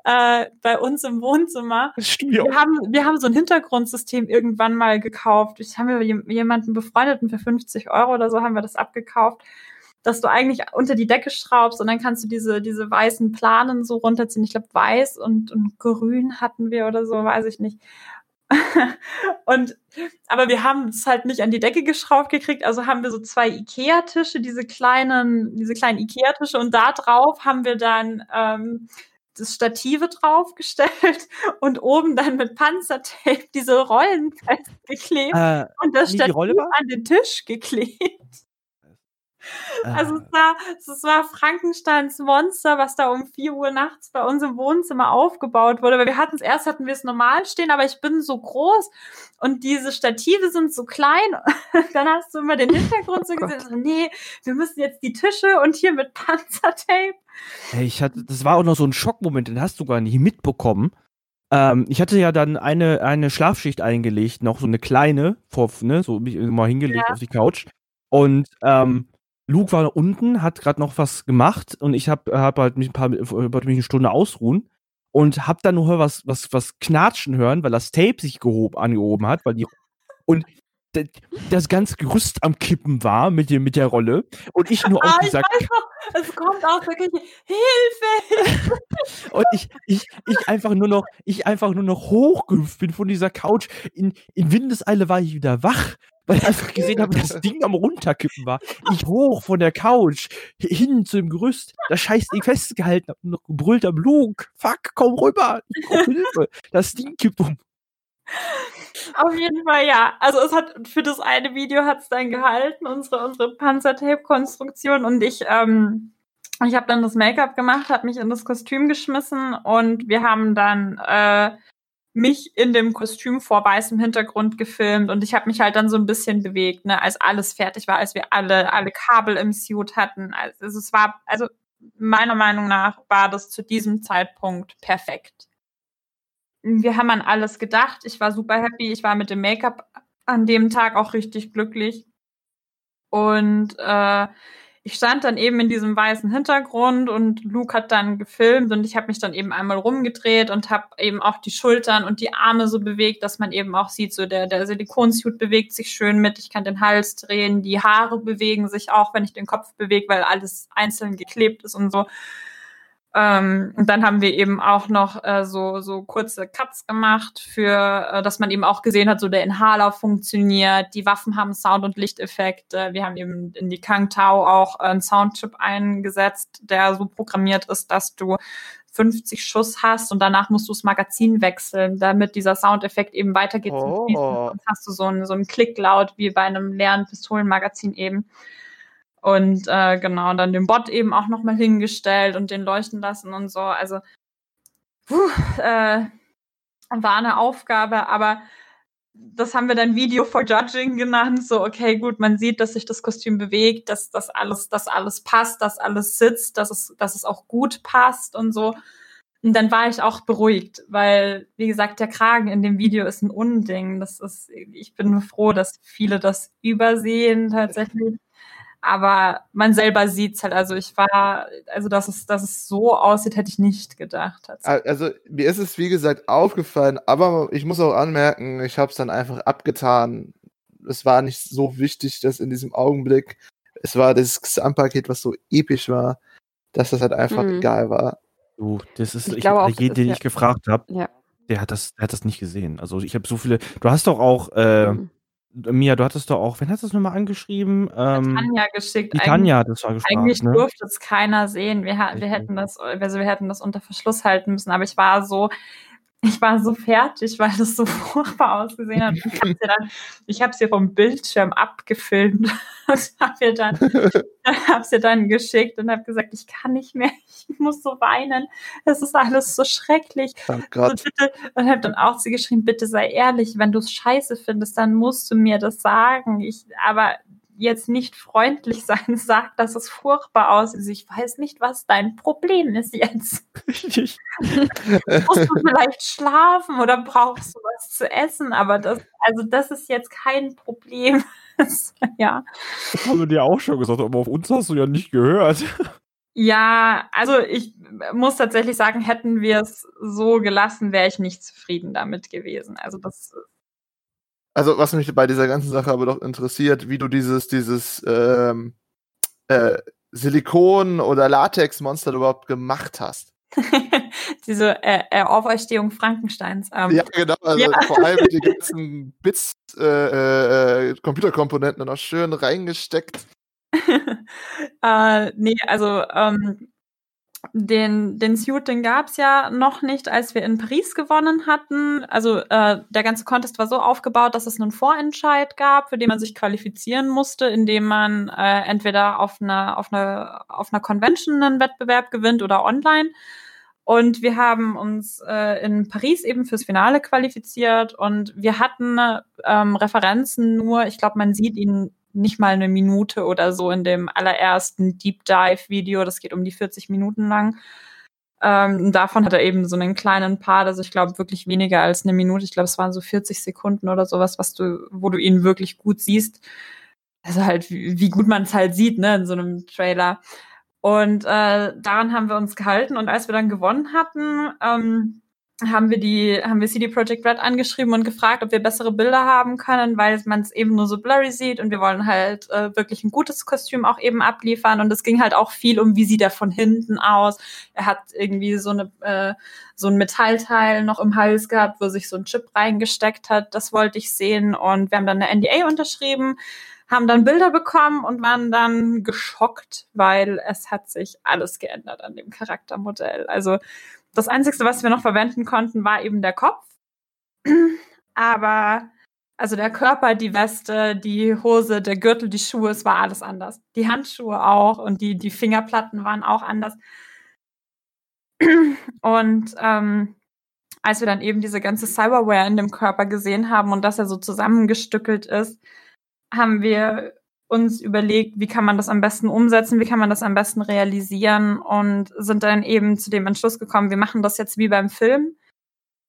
[SPEAKER 1] äh, bei uns im Wohnzimmer, Studio. wir haben, wir haben so ein Hintergrundsystem irgendwann mal gekauft. Ich habe jemanden befreundeten für 50 Euro oder so haben wir das abgekauft dass du eigentlich unter die Decke schraubst und dann kannst du diese, diese weißen Planen so runterziehen. Ich glaube, weiß und, und grün hatten wir oder so, weiß ich nicht. und aber wir haben es halt nicht an die Decke geschraubt gekriegt, also haben wir so zwei Ikea-Tische, diese kleinen, diese kleinen Ikea-Tische und da drauf haben wir dann ähm, das Stative draufgestellt und oben dann mit Panzertape diese Rollen festgeklebt äh, und das Stativ an den Tisch geklebt. Also es war, es war Frankensteins Monster, was da um 4 Uhr nachts bei uns im Wohnzimmer aufgebaut wurde. Weil wir hatten es erst hatten wir es normal stehen, aber ich bin so groß und diese Stative sind so klein. Dann hast du immer den Hintergrund so oh gesehen. So, nee, wir müssen jetzt die Tische und hier mit Panzertape.
[SPEAKER 3] Hey, ich hatte, das war auch noch so ein Schockmoment, den hast du gar nicht mitbekommen. Ähm, ich hatte ja dann eine, eine Schlafschicht eingelegt, noch so eine kleine, vor, ne, so mich mal hingelegt ja. auf die Couch. Und ähm, Luke war unten, hat gerade noch was gemacht und ich habe hab halt mich ein paar, wollte mich eine Stunde ausruhen und hab dann nur was, was, was knatschen hören, weil das Tape sich gehob, angehoben hat, weil die, und das ganze Gerüst am Kippen war mit, dem, mit der Rolle und ich nur
[SPEAKER 1] ah, dieser ich noch, es kommt der Küche Hilfe
[SPEAKER 3] und ich, ich, ich einfach nur noch ich einfach nur noch hochgehüpft bin von dieser Couch in, in Windeseile war ich wieder wach weil ich einfach gesehen habe, dass das Ding am runterkippen war. Ich hoch von der Couch hin zu dem Gerüst, das scheiß Ding festgehalten hab noch gebrüllt am Luke. Fuck, komm rüber. Ich Hilfe. Das Ding kippt um.
[SPEAKER 1] Auf jeden Fall ja. Also es hat für das eine Video hat es dann gehalten, unsere unsere Panzertape-Konstruktion und ich ähm, ich habe dann das Make-up gemacht, habe mich in das Kostüm geschmissen und wir haben dann äh, mich in dem Kostüm vor weißem Hintergrund gefilmt und ich habe mich halt dann so ein bisschen bewegt, ne, als alles fertig war, als wir alle alle Kabel im Suit hatten. Also es war also meiner Meinung nach war das zu diesem Zeitpunkt perfekt. Wir haben an alles gedacht. Ich war super happy. Ich war mit dem Make-up an dem Tag auch richtig glücklich. Und äh, ich stand dann eben in diesem weißen Hintergrund und Luke hat dann gefilmt und ich habe mich dann eben einmal rumgedreht und habe eben auch die Schultern und die Arme so bewegt, dass man eben auch sieht, so der, der Silikonsuit bewegt sich schön mit. Ich kann den Hals drehen, die Haare bewegen sich auch, wenn ich den Kopf bewege, weil alles einzeln geklebt ist und so. Ähm, und dann haben wir eben auch noch äh, so, so kurze Cuts gemacht, für, äh, dass man eben auch gesehen hat, so der Inhaler funktioniert, die Waffen haben Sound- und Lichteffekte. Wir haben eben in die Kang Tao auch einen Soundchip eingesetzt, der so programmiert ist, dass du 50 Schuss hast und danach musst du das Magazin wechseln, damit dieser Soundeffekt eben weitergeht. Oh. Sonst hast du so einen, so einen Klicklaut wie bei einem leeren Pistolenmagazin eben. Und äh, genau, dann den Bot eben auch nochmal hingestellt und den leuchten lassen und so. Also puh, äh, war eine Aufgabe, aber das haben wir dann Video for Judging genannt. So, okay, gut, man sieht, dass sich das Kostüm bewegt, dass das alles, dass alles passt, dass alles sitzt, dass es, dass es auch gut passt und so. Und dann war ich auch beruhigt, weil, wie gesagt, der Kragen in dem Video ist ein Unding. Das ist, ich bin froh, dass viele das übersehen tatsächlich aber man selber sieht's halt. Also ich war, also dass es, dass es so aussieht, hätte ich nicht gedacht.
[SPEAKER 2] Also mir ist es wie gesagt aufgefallen, aber ich muss auch anmerken, ich habe es dann einfach abgetan. Es war nicht so wichtig, dass in diesem Augenblick es war das Gesamtpaket, was so episch war, dass das halt einfach mhm. egal war.
[SPEAKER 3] Du, das ist, ich, ich glaube auch, jeden, den ich gefragt habe, ja. der hat das, der hat das nicht gesehen. Also ich habe so viele. Du hast doch auch äh, mhm Mia, du hattest doch auch, wen hast du es nochmal angeschrieben?
[SPEAKER 1] Ähm, Tanja geschickt.
[SPEAKER 3] Die Tanja hat es war gefragt.
[SPEAKER 1] Eigentlich ne? durfte es keiner sehen. Wir, wir, hätten das, also wir hätten das unter Verschluss halten müssen, aber ich war so, ich war so fertig, weil das so furchtbar ausgesehen hat. Ich habe sie dann, sie vom Bildschirm abgefilmt und habe ihr dann, habe sie dann geschickt und habe gesagt, ich kann nicht mehr, ich muss so weinen. Es ist alles so schrecklich. Oh bitte, und habe dann auch sie geschrieben, bitte sei ehrlich, wenn du es scheiße findest, dann musst du mir das sagen. Ich, aber jetzt nicht freundlich sein sagt, dass es furchtbar aussieht. Ich weiß nicht, was dein Problem ist jetzt. Musst du vielleicht schlafen oder brauchst du was zu essen? Aber das, also das ist jetzt kein Problem. ja.
[SPEAKER 3] Das haben wir dir auch schon gesagt, aber auf uns hast du ja nicht gehört.
[SPEAKER 1] Ja, also ich muss tatsächlich sagen, hätten wir es so gelassen, wäre ich nicht zufrieden damit gewesen. Also das
[SPEAKER 2] also was mich bei dieser ganzen Sache aber doch interessiert, wie du dieses, dieses ähm, äh, Silikon- oder Latex-Monster überhaupt gemacht hast.
[SPEAKER 1] Diese äh, äh, Auferstehung Frankensteins.
[SPEAKER 2] Ähm. Ja, genau. Also ja. vor allem die ganzen Bits, äh, äh, Computerkomponenten noch schön reingesteckt.
[SPEAKER 1] äh, nee, also ähm, den, den Suit, den gab's ja noch nicht, als wir in Paris gewonnen hatten. Also äh, der ganze Contest war so aufgebaut, dass es einen Vorentscheid gab, für den man sich qualifizieren musste, indem man äh, entweder auf einer auf einer auf einer Convention einen Wettbewerb gewinnt oder online. Und wir haben uns äh, in Paris eben fürs Finale qualifiziert und wir hatten ähm, Referenzen nur, ich glaube, man sieht ihn nicht mal eine Minute oder so in dem allerersten Deep Dive Video. Das geht um die 40 Minuten lang. Ähm, davon hat er eben so einen kleinen Part, also ich glaube wirklich weniger als eine Minute. Ich glaube, es waren so 40 Sekunden oder sowas, was du, wo du ihn wirklich gut siehst. Also halt, wie, wie gut man es halt sieht, ne, in so einem Trailer. Und äh, daran haben wir uns gehalten. Und als wir dann gewonnen hatten, ähm, haben wir die, haben wir CD Projekt Red angeschrieben und gefragt, ob wir bessere Bilder haben können, weil man es eben nur so blurry sieht und wir wollen halt äh, wirklich ein gutes Kostüm auch eben abliefern und es ging halt auch viel um, wie sieht er von hinten aus. Er hat irgendwie so eine äh, so ein Metallteil noch im Hals gehabt, wo sich so ein Chip reingesteckt hat. Das wollte ich sehen und wir haben dann eine NDA unterschrieben haben dann Bilder bekommen und waren dann geschockt, weil es hat sich alles geändert an dem Charaktermodell. Also das Einzige, was wir noch verwenden konnten, war eben der Kopf. Aber also der Körper, die Weste, die Hose, der Gürtel, die Schuhe, es war alles anders. Die Handschuhe auch und die, die Fingerplatten waren auch anders. Und ähm, als wir dann eben diese ganze Cyberware in dem Körper gesehen haben und dass er so zusammengestückelt ist, haben wir uns überlegt, wie kann man das am besten umsetzen, wie kann man das am besten realisieren und sind dann eben zu dem Entschluss gekommen, wir machen das jetzt wie beim Film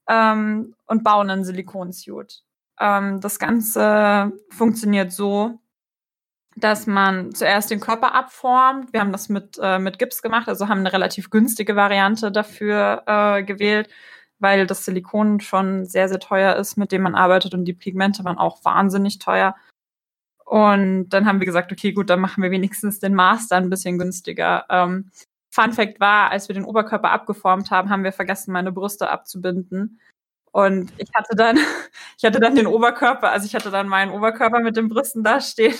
[SPEAKER 1] ähm, und bauen einen Silikonsuit. Ähm, das Ganze funktioniert so, dass man zuerst den Körper abformt. Wir haben das mit, äh, mit Gips gemacht, also haben eine relativ günstige Variante dafür äh, gewählt, weil das Silikon schon sehr, sehr teuer ist, mit dem man arbeitet und die Pigmente waren auch wahnsinnig teuer. Und dann haben wir gesagt, okay, gut, dann machen wir wenigstens den Master ein bisschen günstiger. Ähm, Fun Fact war, als wir den Oberkörper abgeformt haben, haben wir vergessen, meine Brüste abzubinden. Und ich hatte dann, ich hatte dann den Oberkörper, also ich hatte dann meinen Oberkörper mit den Brüsten da stehen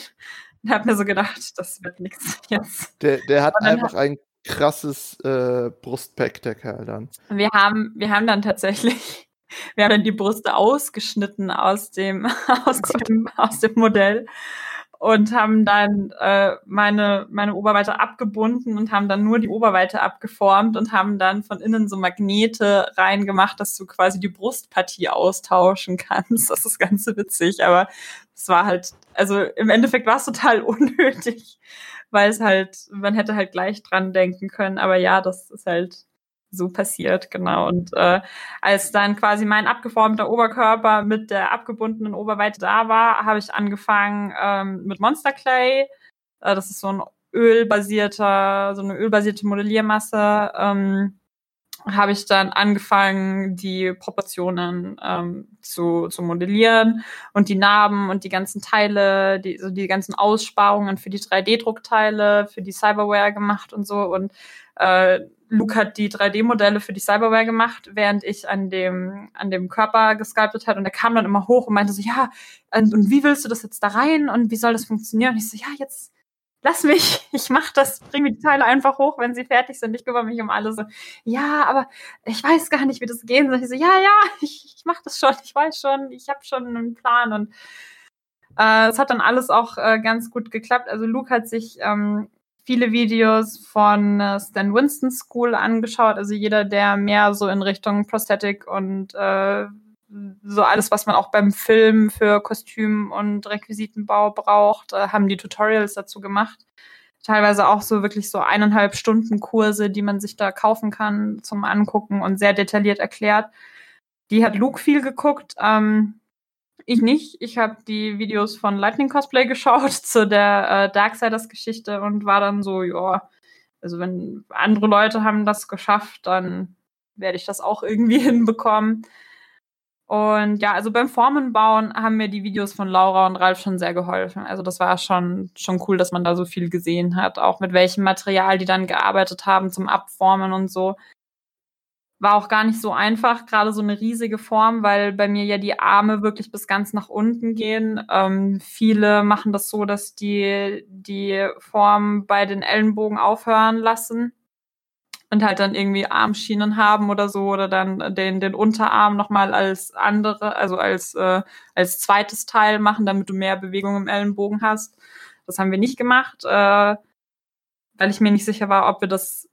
[SPEAKER 1] und habe mir so gedacht, das wird nichts jetzt.
[SPEAKER 2] Der, der hat einfach ein krasses äh, Brustpack, der Kerl dann.
[SPEAKER 1] Wir haben, wir haben dann tatsächlich, wir haben dann die Brüste ausgeschnitten aus dem, aus oh dem, aus dem Modell und haben dann äh, meine, meine Oberweite abgebunden und haben dann nur die Oberweite abgeformt und haben dann von innen so Magnete reingemacht, dass du quasi die Brustpartie austauschen kannst. Das ist ganz witzig, aber es war halt, also im Endeffekt war es total unnötig, weil es halt, man hätte halt gleich dran denken können, aber ja, das ist halt so passiert, genau. Und äh, als dann quasi mein abgeformter Oberkörper mit der abgebundenen Oberweite da war, habe ich angefangen ähm, mit Monster Clay. Äh, das ist so ein ölbasierter, so eine ölbasierte Modelliermasse. Ähm, habe ich dann angefangen, die Proportionen ähm, zu, zu modellieren und die Narben und die ganzen Teile, die, so die ganzen Aussparungen für die 3D-Druckteile, für die Cyberware gemacht und so. Und äh, Luke hat die 3D-Modelle für die Cyberware gemacht, während ich an dem, an dem Körper gesculptet hat. Und er kam dann immer hoch und meinte so, ja, und, und wie willst du das jetzt da rein? Und wie soll das funktionieren? Und ich so, ja, jetzt lass mich, ich mach das, bring mir die Teile einfach hoch, wenn sie fertig sind. Ich kümmere mich um alles. So, ja, aber ich weiß gar nicht, wie das gehen soll. Ich so, ja, ja, ich, ich mach das schon, ich weiß schon, ich habe schon einen Plan. Und äh, es hat dann alles auch äh, ganz gut geklappt. Also Luke hat sich ähm, viele Videos von äh, Stan Winston School angeschaut. Also jeder, der mehr so in Richtung Prosthetic und äh, so alles, was man auch beim Film für Kostüm und Requisitenbau braucht, äh, haben die Tutorials dazu gemacht. Teilweise auch so wirklich so eineinhalb Stunden Kurse, die man sich da kaufen kann zum Angucken und sehr detailliert erklärt. Die hat Luke viel geguckt. Ähm, ich nicht. Ich habe die Videos von Lightning Cosplay geschaut zu der äh, Darksiders-Geschichte und war dann so, ja, also wenn andere Leute haben das geschafft, dann werde ich das auch irgendwie hinbekommen. Und ja, also beim Formenbauen haben mir die Videos von Laura und Ralf schon sehr geholfen. Also das war schon, schon cool, dass man da so viel gesehen hat, auch mit welchem Material die dann gearbeitet haben zum Abformen und so war auch gar nicht so einfach, gerade so eine riesige Form, weil bei mir ja die Arme wirklich bis ganz nach unten gehen. Ähm, viele machen das so, dass die die Form bei den Ellenbogen aufhören lassen und halt dann irgendwie Armschienen haben oder so oder dann den den Unterarm nochmal als andere, also als äh, als zweites Teil machen, damit du mehr Bewegung im Ellenbogen hast. Das haben wir nicht gemacht, äh, weil ich mir nicht sicher war, ob wir das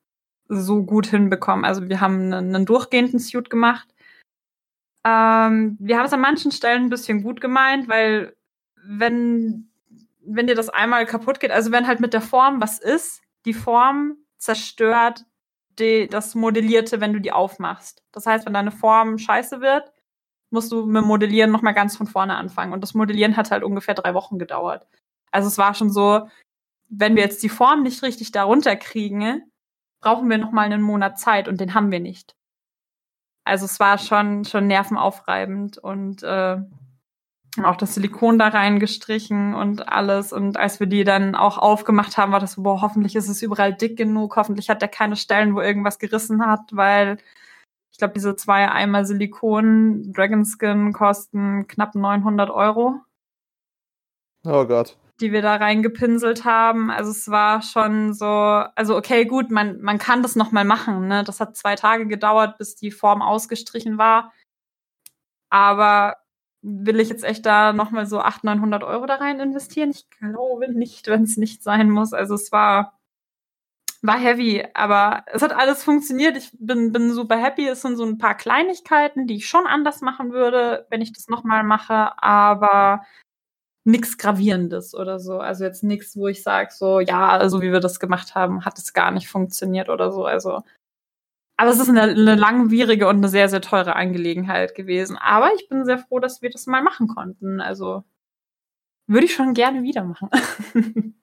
[SPEAKER 1] so gut hinbekommen. Also wir haben einen, einen durchgehenden Suit gemacht. Ähm, wir haben es an manchen Stellen ein bisschen gut gemeint, weil wenn, wenn dir das einmal kaputt geht, also wenn halt mit der Form was ist, die Form zerstört die, das Modellierte, wenn du die aufmachst. Das heißt, wenn deine Form scheiße wird, musst du mit Modellieren nochmal ganz von vorne anfangen. Und das Modellieren hat halt ungefähr drei Wochen gedauert. Also es war schon so, wenn wir jetzt die Form nicht richtig darunter kriegen, brauchen wir noch mal einen Monat Zeit und den haben wir nicht. Also es war schon schon nervenaufreibend und äh, auch das Silikon da reingestrichen und alles. Und als wir die dann auch aufgemacht haben, war das so, boah, hoffentlich ist es überall dick genug. Hoffentlich hat der keine Stellen, wo irgendwas gerissen hat, weil ich glaube, diese zwei Eimer Silikon Dragonskin kosten knapp 900 Euro.
[SPEAKER 2] Oh Gott
[SPEAKER 1] die wir da reingepinselt haben. Also es war schon so, also okay, gut, man, man kann das nochmal machen. Ne? Das hat zwei Tage gedauert, bis die Form ausgestrichen war. Aber will ich jetzt echt da nochmal so 800, 900 Euro da rein investieren? Ich glaube nicht, wenn es nicht sein muss. Also es war, war heavy, aber es hat alles funktioniert. Ich bin, bin super happy. Es sind so ein paar Kleinigkeiten, die ich schon anders machen würde, wenn ich das nochmal mache. Aber nichts Gravierendes oder so. Also jetzt nichts, wo ich sage, so, ja, so wie wir das gemacht haben, hat es gar nicht funktioniert oder so. Also, aber es ist eine, eine langwierige und eine sehr, sehr teure Angelegenheit gewesen. Aber ich bin sehr froh, dass wir das mal machen konnten. Also, würde ich schon gerne wieder machen.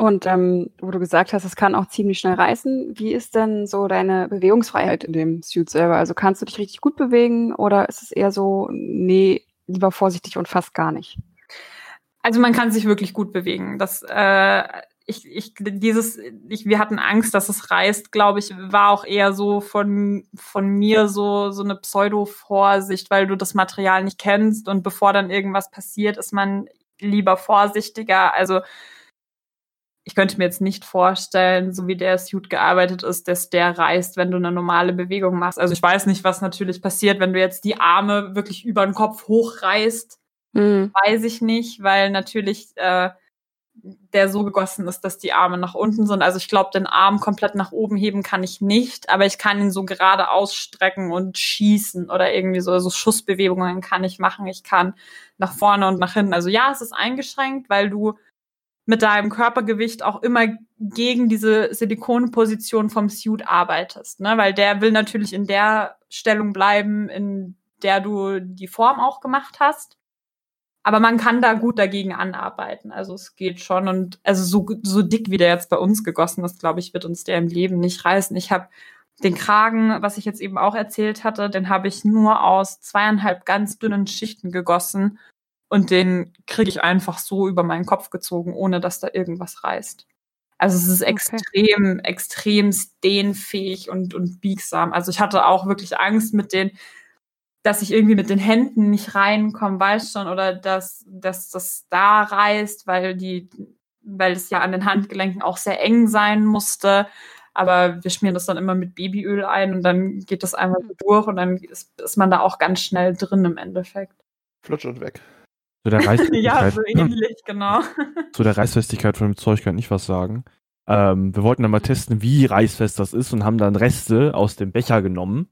[SPEAKER 4] Und ähm, wo du gesagt hast, es kann auch ziemlich schnell reißen, wie ist denn so deine Bewegungsfreiheit in dem Suit selber? Also kannst du dich richtig gut bewegen oder ist es eher so, nee, lieber vorsichtig und fast gar nicht?
[SPEAKER 1] Also man kann sich wirklich gut bewegen. Das, äh, ich, ich, dieses, ich, wir hatten Angst, dass es reißt, glaube ich, war auch eher so von, von mir so, so eine Pseudo-Vorsicht, weil du das Material nicht kennst und bevor dann irgendwas passiert, ist man lieber vorsichtiger. Also ich könnte mir jetzt nicht vorstellen, so wie der Suit gearbeitet ist, dass der reißt, wenn du eine normale Bewegung machst. Also ich weiß nicht, was natürlich passiert, wenn du jetzt die Arme wirklich über den Kopf hochreißt. Mhm. Weiß ich nicht, weil natürlich äh, der so gegossen ist, dass die Arme nach unten sind. Also ich glaube, den Arm komplett nach oben heben kann ich nicht, aber ich kann ihn so gerade ausstrecken und schießen oder irgendwie so, so Schussbewegungen kann ich machen. Ich kann nach vorne und nach hinten. Also ja, es ist eingeschränkt, weil du mit deinem Körpergewicht auch immer gegen diese Silikonposition vom Suit arbeitest, ne? Weil der will natürlich in der Stellung bleiben, in der du die Form auch gemacht hast. Aber man kann da gut dagegen anarbeiten. Also es geht schon. Und also so, so dick wie der jetzt bei uns gegossen ist, glaube ich, wird uns der im Leben nicht reißen. Ich habe den Kragen, was ich jetzt eben auch erzählt hatte, den habe ich nur aus zweieinhalb ganz dünnen Schichten gegossen und den kriege ich einfach so über meinen Kopf gezogen, ohne dass da irgendwas reißt. Also es ist extrem, okay. extrem dehnfähig und, und biegsam. Also ich hatte auch wirklich Angst mit den, dass ich irgendwie mit den Händen nicht reinkomme, weißt schon, oder dass, dass das da reißt, weil die, weil es ja an den Handgelenken auch sehr eng sein musste. Aber wir schmieren das dann immer mit Babyöl ein und dann geht das einmal durch und dann ist, ist man da auch ganz schnell drin im Endeffekt.
[SPEAKER 2] Flutsch und weg.
[SPEAKER 3] Zu der
[SPEAKER 1] ja, so ähnlich, genau.
[SPEAKER 3] Zu der Reißfestigkeit von dem Zeug kann ich was sagen. Ähm, wir wollten dann mal testen, wie reißfest das ist und haben dann Reste aus dem Becher genommen.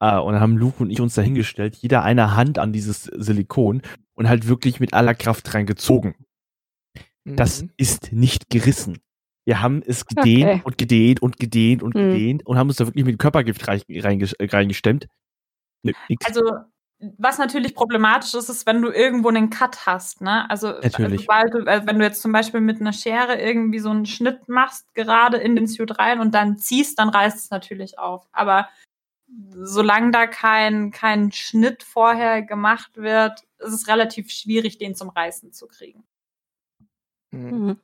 [SPEAKER 3] Äh, und dann haben Luke und ich uns dahingestellt, jeder eine Hand an dieses Silikon und halt wirklich mit aller Kraft reingezogen. Mhm. Das ist nicht gerissen. Wir haben es gedehnt okay. und gedehnt und gedehnt und mhm. gedehnt und haben uns da wirklich mit Körpergift reingestemmt.
[SPEAKER 1] Nee, also was natürlich problematisch ist, ist, wenn du irgendwo einen Cut hast, ne? Also,
[SPEAKER 3] natürlich.
[SPEAKER 1] sobald du, äh, wenn du jetzt zum Beispiel mit einer Schere irgendwie so einen Schnitt machst, gerade in den Suit rein und dann ziehst, dann reißt es natürlich auf. Aber solange da kein, kein Schnitt vorher gemacht wird, ist es relativ schwierig, den zum Reißen zu kriegen.
[SPEAKER 2] Mhm. mhm.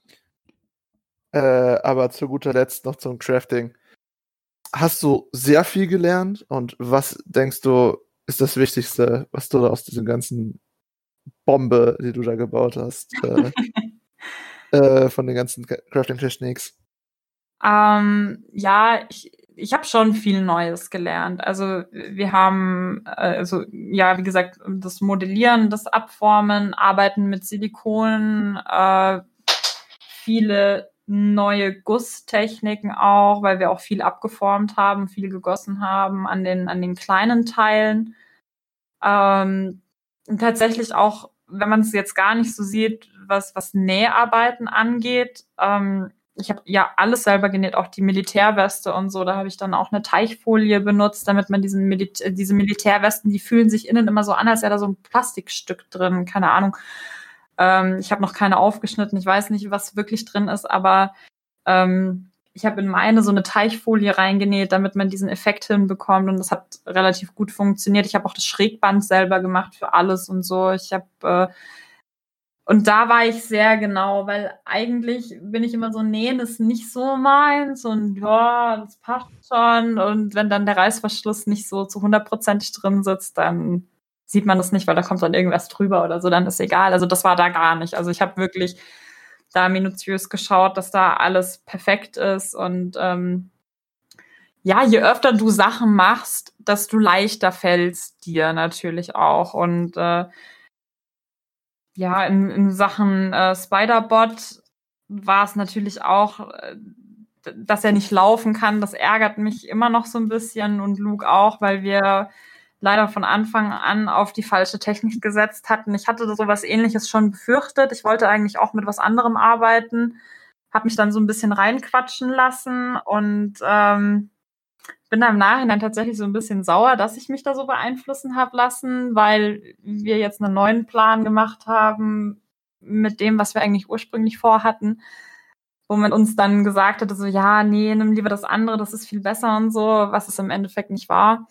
[SPEAKER 2] Äh, aber zu guter Letzt noch zum Crafting. Hast du sehr viel gelernt und was denkst du, ist das Wichtigste, was du da aus dieser ganzen Bombe, die du da gebaut hast, äh, äh, von den ganzen Crafting-Techniques?
[SPEAKER 1] Ähm, ja, ich, ich habe schon viel Neues gelernt. Also wir haben, äh, also ja, wie gesagt, das Modellieren, das Abformen, Arbeiten mit Silikon, äh, viele neue Gusstechniken auch, weil wir auch viel abgeformt haben, viel gegossen haben an den, an den kleinen Teilen. Ähm, tatsächlich auch, wenn man es jetzt gar nicht so sieht, was, was Näharbeiten angeht, ähm, ich habe ja alles selber genäht, auch die Militärweste und so. Da habe ich dann auch eine Teichfolie benutzt, damit man diesen Mil diese Militärwesten, die fühlen sich innen immer so an, als wäre da so ein Plastikstück drin. Keine Ahnung. Ähm, ich habe noch keine aufgeschnitten. Ich weiß nicht, was wirklich drin ist, aber ähm, ich habe in meine so eine Teichfolie reingenäht, damit man diesen Effekt hinbekommt und das hat relativ gut funktioniert. Ich habe auch das Schrägband selber gemacht für alles und so. Ich habe äh, und da war ich sehr genau, weil eigentlich bin ich immer so, nähen ist nicht so meins und ja, das passt schon. Und wenn dann der Reißverschluss nicht so zu hundertprozentig drin sitzt, dann sieht man das nicht, weil da kommt dann irgendwas drüber oder so, dann ist egal. Also das war da gar nicht. Also ich habe wirklich da minutiös geschaut, dass da alles perfekt ist und ähm, ja, je öfter du Sachen machst, desto leichter fällst dir natürlich auch. Und äh, ja, in, in Sachen äh, Spider-Bot war es natürlich auch, äh, dass er nicht laufen kann. Das ärgert mich immer noch so ein bisschen und Luke auch, weil wir leider von Anfang an auf die falsche Technik gesetzt hatten. Ich hatte so was ähnliches schon befürchtet. Ich wollte eigentlich auch mit was anderem arbeiten, habe mich dann so ein bisschen reinquatschen lassen und ähm, bin da im Nachhinein tatsächlich so ein bisschen sauer, dass ich mich da so beeinflussen habe lassen, weil wir jetzt einen neuen Plan gemacht haben mit dem, was wir eigentlich ursprünglich vorhatten, wo man uns dann gesagt hatte, so ja, nee, nimm lieber das andere, das ist viel besser und so, was es im Endeffekt nicht war.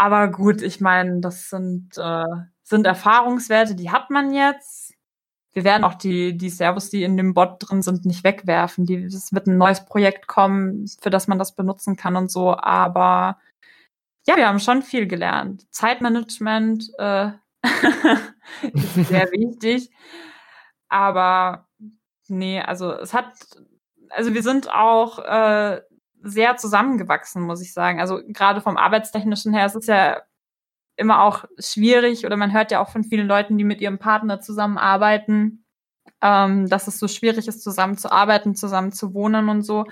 [SPEAKER 1] Aber gut, ich meine, das sind, äh, sind Erfahrungswerte, die hat man jetzt. Wir werden auch die, die Servos, die in dem Bot drin sind, nicht wegwerfen. Die, es wird ein neues Projekt kommen, für das man das benutzen kann und so. Aber ja, wir haben schon viel gelernt. Zeitmanagement äh, ist sehr wichtig. Aber nee, also es hat, also wir sind auch äh, sehr zusammengewachsen, muss ich sagen. Also gerade vom Arbeitstechnischen her, es ist ja immer auch schwierig oder man hört ja auch von vielen Leuten, die mit ihrem Partner zusammenarbeiten, ähm, dass es so schwierig ist, zusammen zu arbeiten, zusammen zu wohnen und so.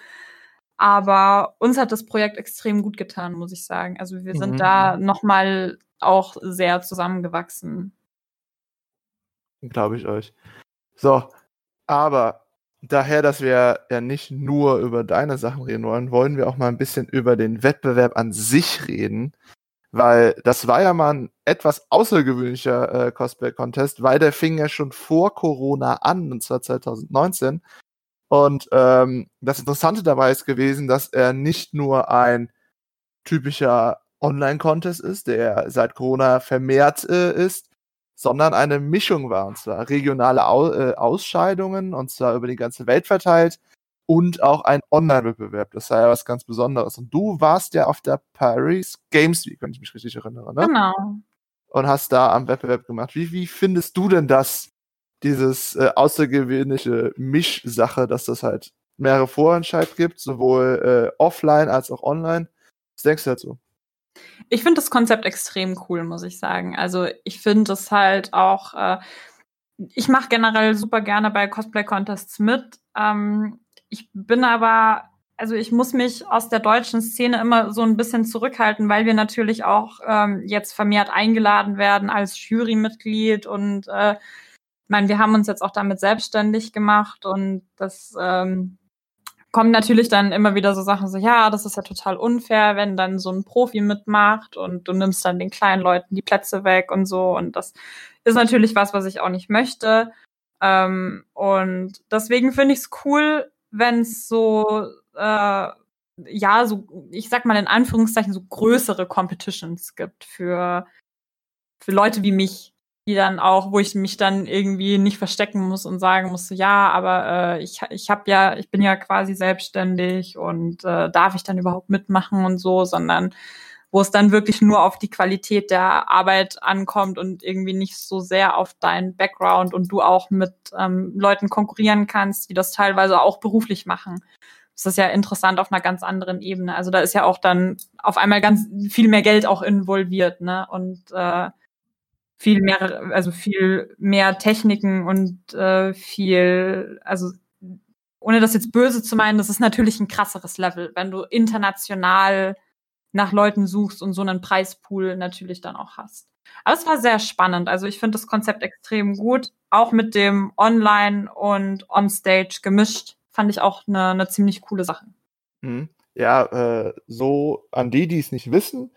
[SPEAKER 1] Aber uns hat das Projekt extrem gut getan, muss ich sagen. Also wir sind mhm. da nochmal auch sehr zusammengewachsen.
[SPEAKER 2] Glaube ich euch. So, aber daher, dass wir ja nicht nur über deine Sachen reden wollen, wollen wir auch mal ein bisschen über den Wettbewerb an sich reden. Weil das war ja mal ein etwas außergewöhnlicher äh, Cosplay-Contest, weil der fing ja schon vor Corona an, und zwar 2019. Und ähm, das Interessante dabei ist gewesen, dass er nicht nur ein typischer Online-Contest ist, der seit Corona vermehrt äh, ist, sondern eine Mischung war, und zwar regionale Au äh, Ausscheidungen, und zwar über die ganze Welt verteilt, und auch ein Online-Wettbewerb. Das war ja was ganz Besonderes. Und du warst ja auf der Paris Games Week, wenn ich mich richtig erinnere, ne?
[SPEAKER 1] Genau.
[SPEAKER 2] Und hast da am Wettbewerb gemacht. Wie, wie findest du denn das, dieses äh, außergewöhnliche Mischsache, dass das halt mehrere Vorentscheid gibt, sowohl äh, offline als auch online? Was denkst du dazu?
[SPEAKER 1] Ich finde das Konzept extrem cool, muss ich sagen. Also ich finde es halt auch, äh, ich mache generell super gerne bei Cosplay-Contests mit. Ähm, ich bin aber, also ich muss mich aus der deutschen Szene immer so ein bisschen zurückhalten, weil wir natürlich auch ähm, jetzt vermehrt eingeladen werden als Jurymitglied und äh, ich meine, wir haben uns jetzt auch damit selbstständig gemacht und das ähm, kommen natürlich dann immer wieder so Sachen so, ja, das ist ja total unfair, wenn dann so ein Profi mitmacht und du nimmst dann den kleinen Leuten die Plätze weg und so. Und das ist natürlich was, was ich auch nicht möchte. Ähm, und deswegen finde ich es cool, wenn es so, äh, ja, so, ich sag mal in Anführungszeichen, so größere Competitions gibt für, für Leute wie mich, die dann auch, wo ich mich dann irgendwie nicht verstecken muss und sagen muss, ja, aber äh, ich, ich habe ja, ich bin ja quasi selbstständig und äh, darf ich dann überhaupt mitmachen und so, sondern wo es dann wirklich nur auf die Qualität der Arbeit ankommt und irgendwie nicht so sehr auf deinen Background und du auch mit ähm, Leuten konkurrieren kannst, die das teilweise auch beruflich machen. Das ist ja interessant auf einer ganz anderen Ebene. Also da ist ja auch dann auf einmal ganz viel mehr Geld auch involviert, ne? Und äh, viel mehr, also viel mehr Techniken und äh, viel, also ohne das jetzt böse zu meinen, das ist natürlich ein krasseres Level, wenn du international nach Leuten suchst und so einen Preispool natürlich dann auch hast. Aber es war sehr spannend. Also ich finde das Konzept extrem gut. Auch mit dem Online und Onstage gemischt fand ich auch eine, eine ziemlich coole Sache.
[SPEAKER 2] Mhm. Ja, äh, so an die, die es nicht wissen,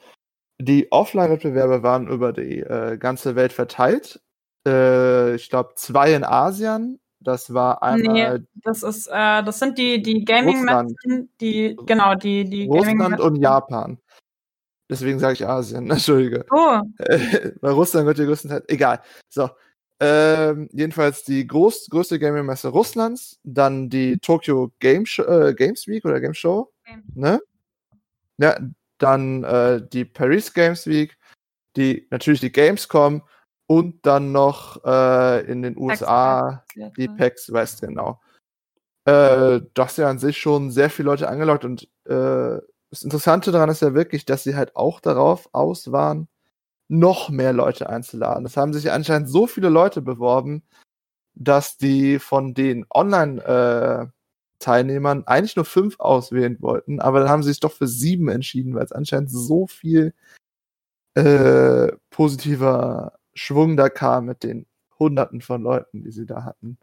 [SPEAKER 2] die Offline-Wettbewerbe waren über die äh, ganze Welt verteilt. Äh, ich glaube, zwei in Asien. Das war einmal.
[SPEAKER 1] Nee, das ist, äh, das sind die, die Gaming-Messen, die, genau, die, die
[SPEAKER 2] Russland und Japan. Deswegen sage ich Asien, Entschuldige. Oh. Weil Russland wird die größten Teil. Egal. So. Ähm, jedenfalls die groß, größte Gaming-Messe Russlands, dann die Tokyo Game Show, äh, Games Week oder Game Show. Game. Ne? Ja, dann äh, die Paris Games Week, die natürlich die Gamescom und dann noch äh, in den USA PAX die PAX West, genau. Äh, das ja an sich schon sehr viele Leute angelockt und äh, das Interessante daran ist ja wirklich, dass sie halt auch darauf aus waren, noch mehr Leute einzuladen. Es haben sich anscheinend so viele Leute beworben, dass die von den Online- äh, Teilnehmern eigentlich nur fünf auswählen wollten, aber dann haben sie sich doch für sieben entschieden, weil es anscheinend so viel äh, positiver Schwung da kam mit den Hunderten von Leuten, die sie da hatten.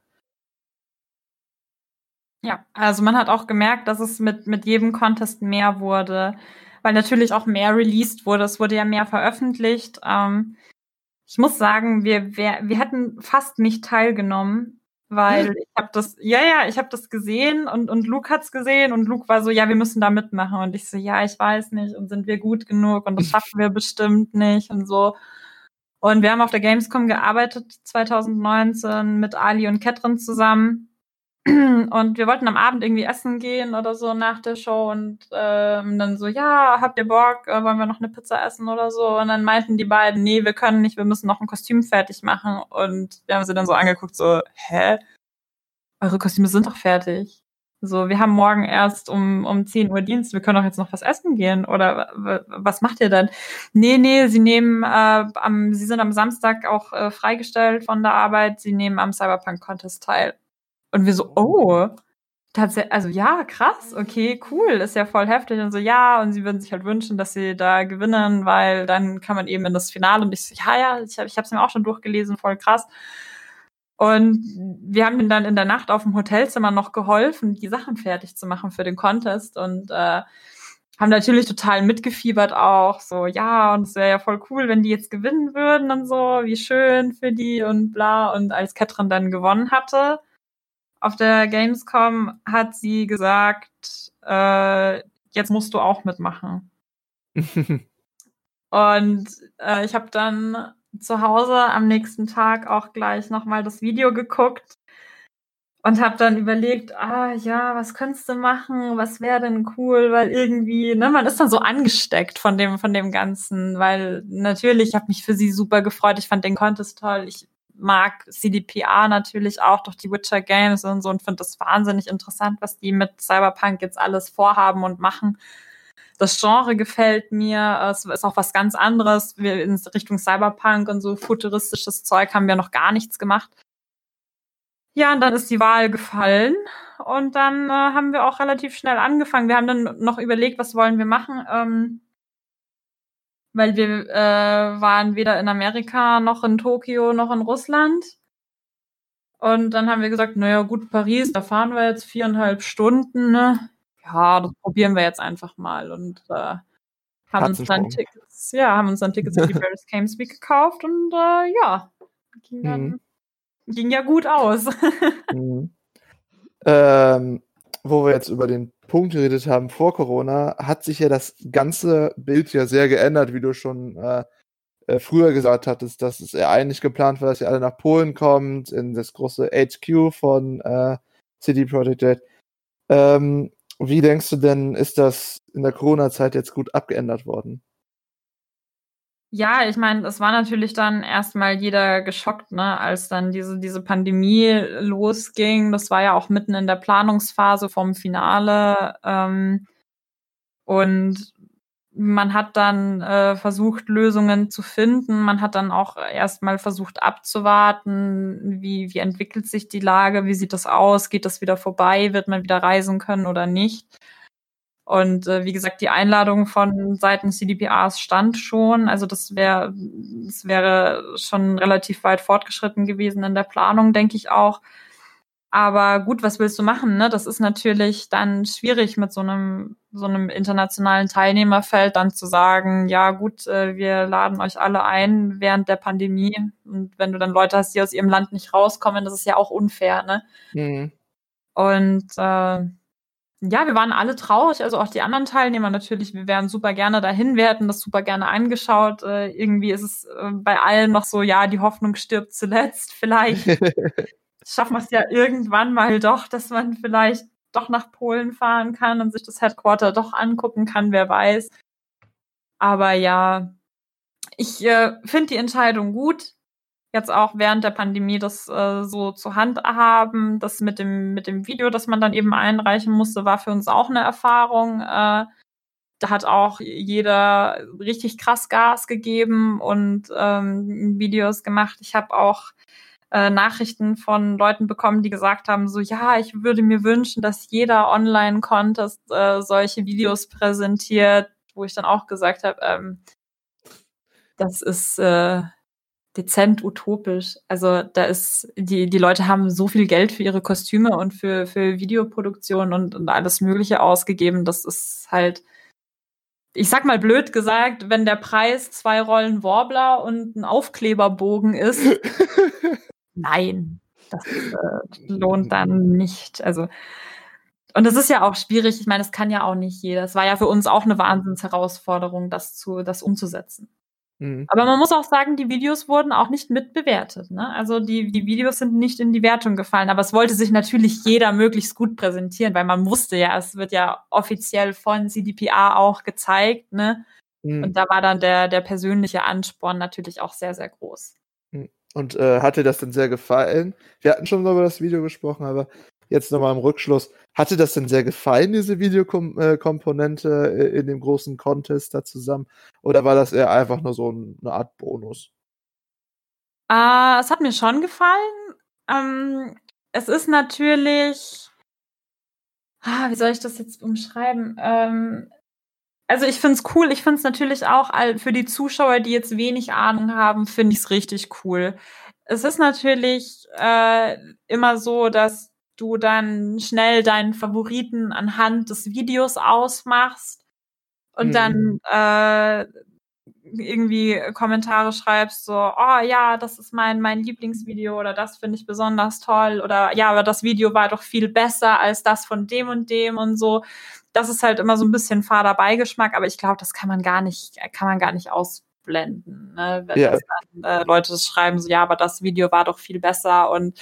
[SPEAKER 1] Ja, also man hat auch gemerkt, dass es mit, mit jedem Contest mehr wurde, weil natürlich auch mehr released wurde. Es wurde ja mehr veröffentlicht. Ähm, ich muss sagen, wir, wir, wir hätten fast nicht teilgenommen, weil ich habe das, ja, ja, ich habe das gesehen und, und Luke hat's gesehen und Luke war so, ja, wir müssen da mitmachen. Und ich so, ja, ich weiß nicht und sind wir gut genug und das schaffen wir bestimmt nicht und so. Und wir haben auf der Gamescom gearbeitet 2019 mit Ali und Ketrin zusammen. Und wir wollten am Abend irgendwie essen gehen oder so nach der Show und ähm, dann so, ja, habt ihr Bock, äh, wollen wir noch eine Pizza essen oder so? Und dann meinten die beiden, nee, wir können nicht, wir müssen noch ein Kostüm fertig machen. Und wir haben sie dann so angeguckt, so, hä? Eure Kostüme sind doch fertig. So, wir haben morgen erst um, um 10 Uhr Dienst, wir können doch jetzt noch was essen gehen. Oder was macht ihr denn? Nee, nee, sie nehmen äh, am, sie sind am Samstag auch äh, freigestellt von der Arbeit, sie nehmen am Cyberpunk Contest teil. Und wir so, oh, tatsächlich, also ja, krass, okay, cool, ist ja voll heftig. Und so, ja, und sie würden sich halt wünschen, dass sie da gewinnen, weil dann kann man eben in das Finale. Und ich so, ja, ja, ich, ich habe es mir auch schon durchgelesen, voll krass. Und wir haben ihnen dann in der Nacht auf dem Hotelzimmer noch geholfen, die Sachen fertig zu machen für den Contest und äh, haben natürlich total mitgefiebert auch, so, ja, und es wäre ja voll cool, wenn die jetzt gewinnen würden und so, wie schön für die und bla. Und als Katrin dann gewonnen hatte auf der Gamescom, hat sie gesagt, äh, jetzt musst du auch mitmachen. und äh, ich habe dann zu Hause am nächsten Tag auch gleich nochmal das Video geguckt und habe dann überlegt, ah ja, was könntest du machen, was wäre denn cool, weil irgendwie, ne, man ist dann so angesteckt von dem von dem ganzen, weil natürlich, ich habe mich für sie super gefreut, ich fand den Contest toll, ich mag CDPA natürlich auch durch die Witcher Games und so und finde das wahnsinnig interessant, was die mit Cyberpunk jetzt alles vorhaben und machen. Das Genre gefällt mir. Es ist auch was ganz anderes. Wir in Richtung Cyberpunk und so futuristisches Zeug haben wir noch gar nichts gemacht. Ja, und dann ist die Wahl gefallen und dann äh, haben wir auch relativ schnell angefangen. Wir haben dann noch überlegt, was wollen wir machen, ähm, weil wir äh, waren weder in Amerika noch in Tokio noch in Russland. Und dann haben wir gesagt, naja gut, Paris, da fahren wir jetzt viereinhalb Stunden. Ne? ja, das probieren wir jetzt einfach mal und äh, haben uns dann Tickets, ja, haben uns dann Tickets für die Paris Games Week gekauft und äh, ja, ging dann, mhm. ging ja gut aus.
[SPEAKER 2] mhm. ähm, wo wir jetzt über den Punkt geredet haben vor Corona, hat sich ja das ganze Bild ja sehr geändert, wie du schon äh, äh, früher gesagt hattest, dass es ja eigentlich geplant war, dass ihr alle nach Polen kommt, in das große HQ von äh, City Project Red. Ähm, wie denkst du denn, ist das in der Corona-Zeit jetzt gut abgeändert worden?
[SPEAKER 1] Ja, ich meine, es war natürlich dann erstmal jeder geschockt, ne, als dann diese, diese Pandemie losging. Das war ja auch mitten in der Planungsphase vom Finale. Ähm, und man hat dann äh, versucht, Lösungen zu finden. Man hat dann auch erstmal versucht abzuwarten, wie, wie entwickelt sich die Lage, wie sieht das aus, geht das wieder vorbei, wird man wieder reisen können oder nicht. Und äh, wie gesagt, die Einladung von Seiten CDPAs stand schon. Also das wäre, das wäre schon relativ weit fortgeschritten gewesen in der Planung, denke ich auch. Aber gut, was willst du machen? Ne? Das ist natürlich dann schwierig mit so einem so einem internationalen Teilnehmerfeld dann zu sagen, ja gut, äh, wir laden euch alle ein während der Pandemie und wenn du dann Leute hast, die aus ihrem Land nicht rauskommen, das ist ja auch unfair, ne? Mhm. Und äh, ja, wir waren alle traurig, also auch die anderen Teilnehmer natürlich. Wir wären super gerne dahin, wir hätten das super gerne angeschaut. Äh, irgendwie ist es äh, bei allen noch so, ja, die Hoffnung stirbt zuletzt. Vielleicht schaffen wir es ja irgendwann mal doch, dass man vielleicht doch nach Polen fahren kann und sich das Headquarter doch angucken kann, wer weiß. Aber ja, ich äh, finde die Entscheidung gut, jetzt auch während der Pandemie das äh, so zur Hand haben. Das mit dem, mit dem Video, das man dann eben einreichen musste, war für uns auch eine Erfahrung. Äh, da hat auch jeder richtig krass Gas gegeben und ähm, Videos gemacht. Ich habe auch äh, Nachrichten von Leuten bekommen, die gesagt haben, so ja, ich würde mir wünschen, dass jeder Online-Contest äh, solche Videos präsentiert, wo ich dann auch gesagt habe, ähm, das ist äh, dezent utopisch. Also da ist, die, die Leute haben so viel Geld für ihre Kostüme und für, für Videoproduktion und, und alles Mögliche ausgegeben. Das ist halt, ich sag mal blöd gesagt, wenn der Preis zwei Rollen Warbler und ein Aufkleberbogen ist, nein, das äh, lohnt dann nicht. Also und es ist ja auch schwierig. Ich meine, es kann ja auch nicht jeder. Es war ja für uns auch eine Wahnsinnsherausforderung, das zu, das umzusetzen. Mhm. Aber man muss auch sagen, die Videos wurden auch nicht mitbewertet. Ne? Also die, die Videos sind nicht in die Wertung gefallen. Aber es wollte sich natürlich jeder möglichst gut präsentieren, weil man wusste ja, es wird ja offiziell von CDPA auch gezeigt. Ne? Mhm. Und da war dann der, der persönliche Ansporn natürlich auch sehr, sehr groß.
[SPEAKER 2] Mhm. Und äh, hat dir das denn sehr gefallen? Wir hatten schon über das Video gesprochen, aber jetzt nochmal im Rückschluss. Hatte das denn sehr gefallen, diese Videokomponente äh, in dem großen Contest da zusammen? Oder war das eher einfach nur so eine Art Bonus?
[SPEAKER 1] Uh, es hat mir schon gefallen. Ähm, es ist natürlich. Ah, wie soll ich das jetzt umschreiben? Ähm, also ich finde es cool. Ich finde es natürlich auch für die Zuschauer, die jetzt wenig Ahnung haben, finde ich es richtig cool. Es ist natürlich äh, immer so, dass du dann schnell deinen Favoriten anhand des Videos ausmachst und mhm. dann äh, irgendwie Kommentare schreibst, so, oh ja, das ist mein, mein Lieblingsvideo oder das finde ich besonders toll oder ja, aber das Video war doch viel besser als das von dem und dem und so. Das ist halt immer so ein bisschen fader Beigeschmack, aber ich glaube, das kann man gar nicht, kann man gar nicht ausblenden, ne? wenn ja. dann, äh, Leute das schreiben, so, ja, aber das Video war doch viel besser und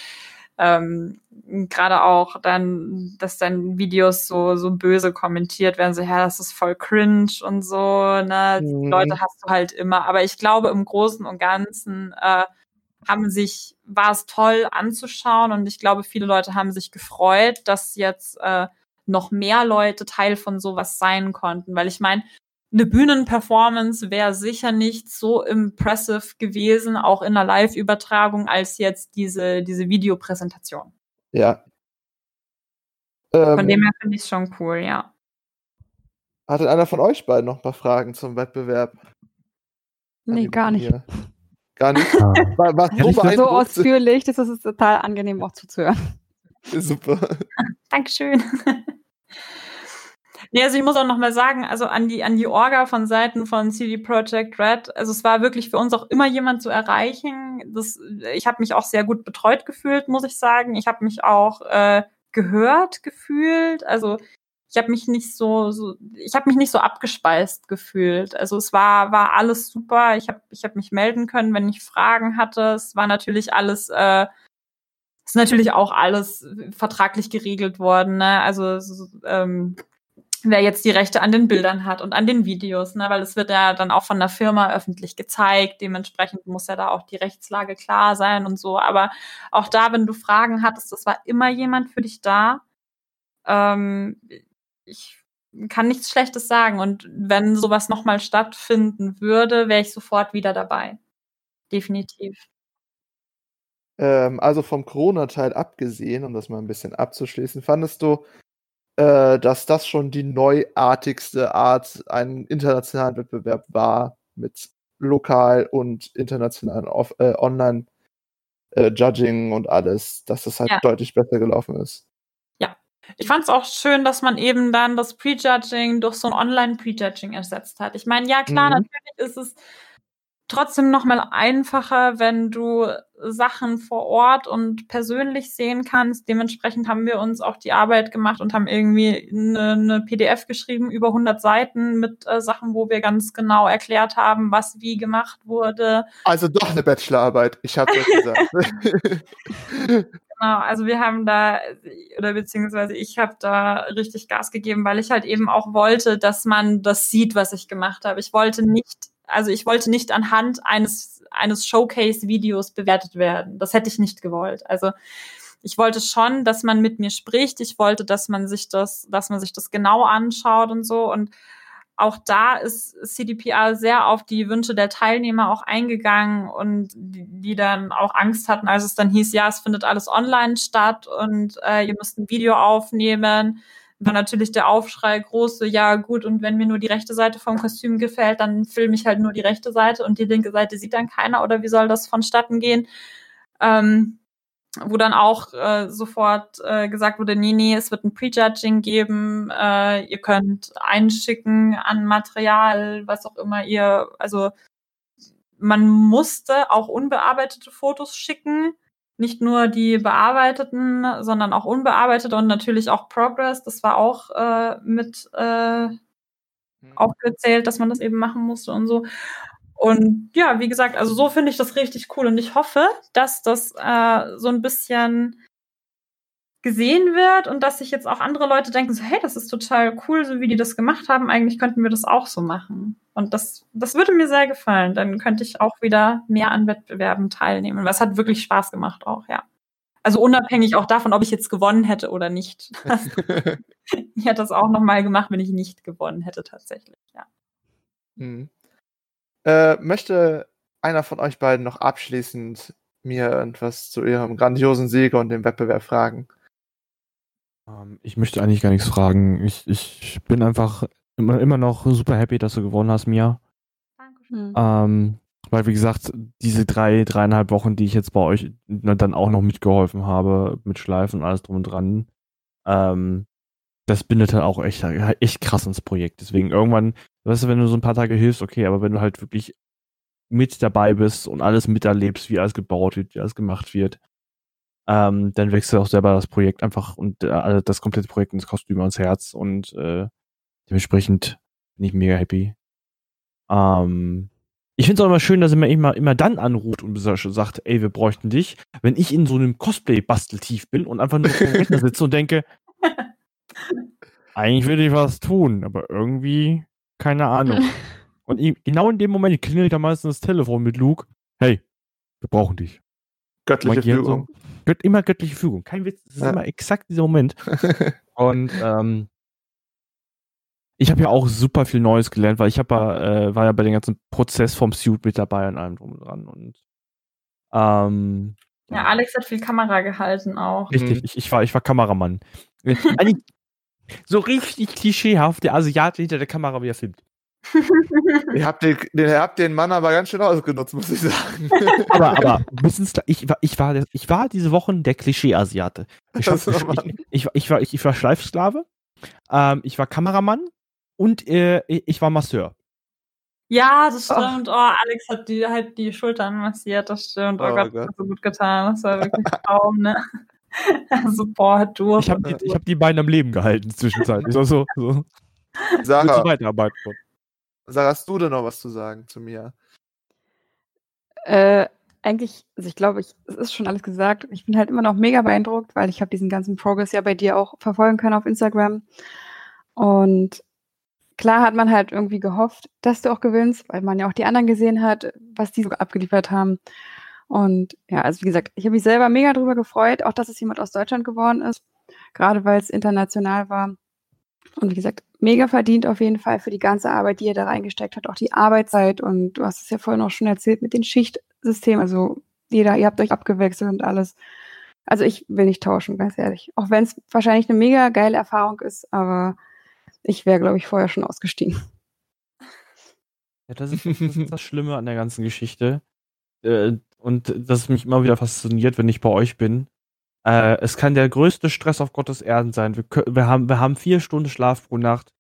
[SPEAKER 1] ähm, gerade auch dann, dass dann Videos so, so böse kommentiert werden, so, ja, das ist voll cringe und so, ne, mhm. Leute hast du halt immer. Aber ich glaube, im Großen und Ganzen äh, haben sich, war es toll anzuschauen und ich glaube, viele Leute haben sich gefreut, dass jetzt äh, noch mehr Leute Teil von sowas sein konnten, weil ich meine, eine Bühnenperformance wäre sicher nicht so impressive gewesen, auch in einer Live-Übertragung, als jetzt diese, diese Videopräsentation.
[SPEAKER 2] Ja.
[SPEAKER 1] Von ähm, dem her finde ich es schon cool, ja.
[SPEAKER 2] Hatte einer von euch beiden noch ein paar Fragen zum Wettbewerb?
[SPEAKER 4] Nee, gar nicht.
[SPEAKER 2] Gar nicht?
[SPEAKER 4] War, war so, so ausführlich, das ist total angenehm auch zuzuhören.
[SPEAKER 2] Super.
[SPEAKER 1] Dankeschön. Nee, also ich muss auch nochmal sagen, also an die, an die Orga von Seiten von CD Projekt Red, also es war wirklich für uns auch immer jemand zu erreichen. Das, ich habe mich auch sehr gut betreut gefühlt, muss ich sagen. Ich habe mich auch äh, gehört gefühlt. Also ich habe mich nicht so, so ich habe mich nicht so abgespeist gefühlt. Also es war war alles super. Ich habe ich hab mich melden können, wenn ich Fragen hatte. Es war natürlich alles äh, ist natürlich auch alles vertraglich geregelt worden. Ne? Also ähm, wer jetzt die Rechte an den Bildern hat und an den Videos, ne? weil es wird ja dann auch von der Firma öffentlich gezeigt. Dementsprechend muss ja da auch die Rechtslage klar sein und so. Aber auch da, wenn du Fragen hattest, das war immer jemand für dich da. Ähm, ich kann nichts Schlechtes sagen. Und wenn sowas nochmal stattfinden würde, wäre ich sofort wieder dabei. Definitiv.
[SPEAKER 2] Ähm, also vom Corona-Teil abgesehen, um das mal ein bisschen abzuschließen, fandest du äh, dass das schon die neuartigste Art, einen internationalen Wettbewerb war mit lokal und internationalen Off äh, Online äh, Judging und alles, dass das halt ja. deutlich besser gelaufen ist.
[SPEAKER 1] Ja, ich fand es auch schön, dass man eben dann das Prejudging durch so ein Online-Prejudging ersetzt hat. Ich meine, ja klar, mhm. natürlich ist es trotzdem noch mal einfacher, wenn du Sachen vor Ort und persönlich sehen kannst. Dementsprechend haben wir uns auch die Arbeit gemacht und haben irgendwie eine, eine PDF geschrieben über 100 Seiten mit äh, Sachen, wo wir ganz genau erklärt haben, was wie gemacht wurde.
[SPEAKER 2] Also doch eine Bachelorarbeit. Ich habe das gesagt.
[SPEAKER 1] Genau, also wir haben da, oder beziehungsweise ich habe da richtig Gas gegeben, weil ich halt eben auch wollte, dass man das sieht, was ich gemacht habe. Ich wollte nicht also ich wollte nicht anhand eines, eines Showcase-Videos bewertet werden. Das hätte ich nicht gewollt. Also ich wollte schon, dass man mit mir spricht. Ich wollte, dass man sich das, dass man sich das genau anschaut und so. Und auch da ist CDPR sehr auf die Wünsche der Teilnehmer auch eingegangen und die, die dann auch Angst hatten, als es dann hieß, ja, es findet alles online statt und äh, ihr müsst ein Video aufnehmen war natürlich der Aufschrei groß, so, ja gut, und wenn mir nur die rechte Seite vom Kostüm gefällt, dann filme ich halt nur die rechte Seite und die linke Seite sieht dann keiner oder wie soll das vonstatten gehen? Ähm, wo dann auch äh, sofort äh, gesagt wurde, nee, nee, es wird ein Prejudging geben, äh, ihr könnt einschicken an Material, was auch immer ihr, also man musste auch unbearbeitete Fotos schicken, nicht nur die bearbeiteten, sondern auch unbearbeitete und natürlich auch Progress, das war auch äh, mit äh, mhm. aufgezählt, dass man das eben machen musste und so. Und ja, wie gesagt, also so finde ich das richtig cool und ich hoffe, dass das äh, so ein bisschen gesehen wird und dass sich jetzt auch andere Leute denken, so, hey, das ist total cool, so wie die das gemacht haben, eigentlich könnten wir das auch so machen. Und das, das würde mir sehr gefallen. Dann könnte ich auch wieder mehr an Wettbewerben teilnehmen. Was hat wirklich Spaß gemacht auch, ja. Also unabhängig auch davon, ob ich jetzt gewonnen hätte oder nicht. ich hätte das auch nochmal gemacht, wenn ich nicht gewonnen hätte, tatsächlich, ja.
[SPEAKER 2] Mhm. Äh, möchte einer von euch beiden noch abschließend mir etwas zu ihrem grandiosen Sieg und dem Wettbewerb fragen?
[SPEAKER 3] Ähm, ich möchte eigentlich gar nichts fragen. Ich, ich bin einfach immer, immer noch super happy, dass du gewonnen hast, Mia. Dankeschön. Ähm, weil, wie gesagt, diese drei, dreieinhalb Wochen, die ich jetzt bei euch dann auch noch mitgeholfen habe, mit Schleifen und alles drum und dran, ähm, das bindet halt auch echt, echt krass ins Projekt. Deswegen irgendwann, weißt du, wenn du so ein paar Tage hilfst, okay, aber wenn du halt wirklich mit dabei bist und alles miterlebst, wie alles gebaut wird, wie alles gemacht wird, ähm, dann wächst auch selber das Projekt einfach und äh, das komplette Projekt ins Kostüm ans Herz und äh, dementsprechend bin ich mega happy. Ähm, ich finde es auch immer schön, dass er mir immer, immer dann anruft und sagt, ey, wir bräuchten dich, wenn ich in so einem Cosplay-Basteltief bin und einfach nur vor dem Rechner sitze und denke, eigentlich würde ich was tun, aber irgendwie keine Ahnung. Und genau in dem Moment klingelt da meistens das Telefon mit Luke. Hey, wir brauchen dich.
[SPEAKER 2] Göttliche Fügung.
[SPEAKER 3] So, gött, immer göttliche Fügung. Kein Witz, das ist ja. immer exakt dieser Moment. und ähm, ich habe ja auch super viel Neues gelernt, weil ich hab ja, äh, war ja bei dem ganzen Prozess vom Suit mit dabei an allem drum und dran. Und ähm,
[SPEAKER 1] ja, Alex hat viel Kamera gehalten auch.
[SPEAKER 3] Richtig, mhm. ich, ich, war, ich war Kameramann. so richtig klischeehaft, der Asiate hinter der Kamera, wie er filmt.
[SPEAKER 2] Ihr, habt den, ihr habt den Mann aber ganz schön ausgenutzt, muss ich sagen.
[SPEAKER 3] aber, aber ich, war, ich, war, ich war diese Wochen der Klischee-Asiate. Ich, ich, ich, ich, war, ich, ich war Schleifsklave, ähm, ich war Kameramann und äh, ich war Masseur.
[SPEAKER 1] Ja, das stimmt. Oh, Alex hat die halt die Schultern massiert, das stimmt. Oh, oh Gott, Gott, das hat so gut getan. Das war wirklich kaum, ne? Support durch.
[SPEAKER 3] Ich habe die, hab die beiden am Leben gehalten zwischenzeitlich. so, so, so.
[SPEAKER 2] Sarah, weiterarbeiten. Sarah, hast du denn noch was zu sagen zu mir?
[SPEAKER 4] Äh, eigentlich, also ich glaube, es ist schon alles gesagt. Ich bin halt immer noch mega beeindruckt, weil ich habe diesen ganzen Progress ja bei dir auch verfolgen können auf Instagram. Und klar hat man halt irgendwie gehofft, dass du auch gewinnst, weil man ja auch die anderen gesehen hat, was die so abgeliefert haben. Und ja, also wie gesagt, ich habe mich selber mega drüber gefreut, auch dass es jemand aus Deutschland geworden ist, gerade weil es international war. Und wie gesagt, mega verdient auf jeden Fall für die ganze Arbeit, die ihr da reingesteckt habt, auch die Arbeitszeit. Und du hast es ja vorhin auch schon erzählt mit den Schichtsystemen. Also jeder, ihr habt euch abgewechselt und alles. Also ich will nicht tauschen, ganz ehrlich. Auch wenn es wahrscheinlich eine mega geile Erfahrung ist, aber ich wäre, glaube ich, vorher schon ausgestiegen.
[SPEAKER 3] Ja, das ist, das ist, das Schlimme an der ganzen Geschichte. Äh, und das mich immer wieder fasziniert, wenn ich bei euch bin. Äh, es kann der größte Stress auf Gottes Erden sein. Wir, wir, haben, wir haben vier Stunden Schlaf pro Nacht,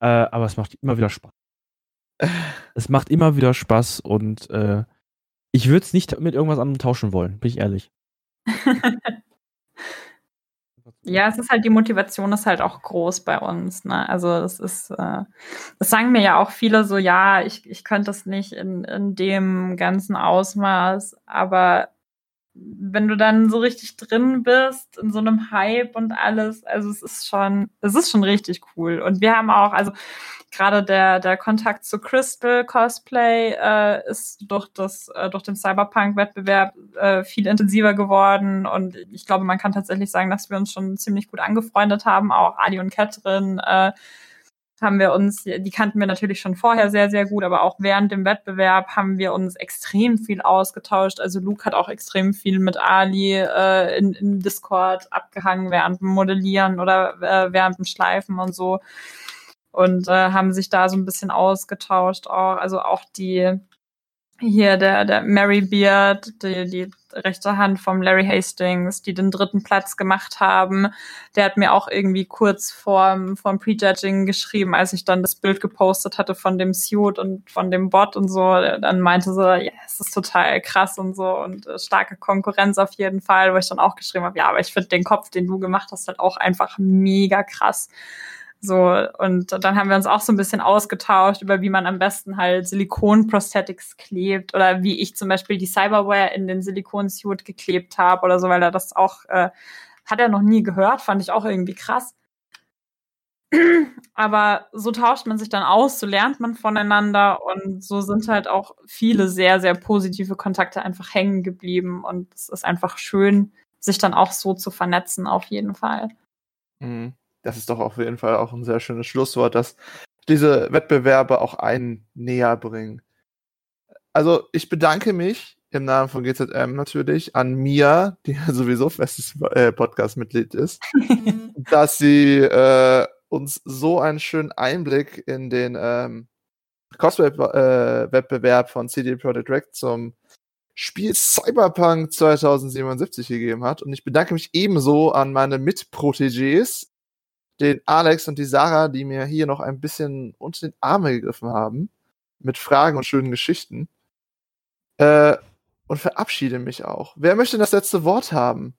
[SPEAKER 3] äh, aber es macht immer wieder Spaß. es macht immer wieder Spaß und äh, ich würde es nicht mit irgendwas anderem tauschen wollen, bin ich ehrlich.
[SPEAKER 1] Ja, es ist halt die Motivation ist halt auch groß bei uns. Ne? Also das ist, äh, das sagen mir ja auch viele so, ja, ich, ich könnte es nicht in, in dem ganzen Ausmaß, aber wenn du dann so richtig drin bist in so einem Hype und alles, also es ist schon, es ist schon richtig cool. Und wir haben auch, also gerade der, der Kontakt zu Crystal Cosplay äh, ist durch, das, äh, durch den Cyberpunk-Wettbewerb äh, viel intensiver geworden. Und ich glaube, man kann tatsächlich sagen, dass wir uns schon ziemlich gut angefreundet haben. Auch Ali und Catherine äh, haben wir uns, die kannten wir natürlich schon vorher sehr, sehr gut, aber auch während dem Wettbewerb haben wir uns extrem viel ausgetauscht. Also Luke hat auch extrem viel mit Ali äh, in, in Discord abgehangen während dem Modellieren oder äh, während dem Schleifen und so und äh, haben sich da so ein bisschen ausgetauscht auch. Also auch die hier der, der Mary Beard, die, die rechte Hand vom Larry Hastings, die den dritten Platz gemacht haben. Der hat mir auch irgendwie kurz vorm, vorm Prejudging geschrieben, als ich dann das Bild gepostet hatte von dem Suit und von dem Bot und so. Dann meinte so, ja, es ist total krass und so und äh, starke Konkurrenz auf jeden Fall, wo ich dann auch geschrieben habe, ja, aber ich finde den Kopf, den du gemacht hast, halt auch einfach mega krass. So, und dann haben wir uns auch so ein bisschen ausgetauscht über, wie man am besten halt Silikon-Prosthetics klebt oder wie ich zum Beispiel die Cyberware in den Silikon-Suit geklebt habe oder so, weil er das auch, äh, hat er noch nie gehört, fand ich auch irgendwie krass. Aber so tauscht man sich dann aus, so lernt man voneinander und so sind halt auch viele sehr, sehr positive Kontakte einfach hängen geblieben und es ist einfach schön, sich dann auch so zu vernetzen, auf jeden Fall.
[SPEAKER 2] Mhm das ist doch auf jeden Fall auch ein sehr schönes Schlusswort, dass diese Wettbewerbe auch einen näher bringen. Also ich bedanke mich im Namen von GZM natürlich an Mia, die sowieso festes äh, Podcast-Mitglied ist, dass sie äh, uns so einen schönen Einblick in den ähm, Cosplay-Wettbewerb von CD Projekt Red zum Spiel Cyberpunk 2077 gegeben hat. Und ich bedanke mich ebenso an meine Mitprotégés den Alex und die Sarah, die mir hier noch ein bisschen unter den Arme gegriffen haben, mit Fragen und schönen Geschichten. Äh, und verabschiede mich auch. Wer möchte das letzte Wort haben?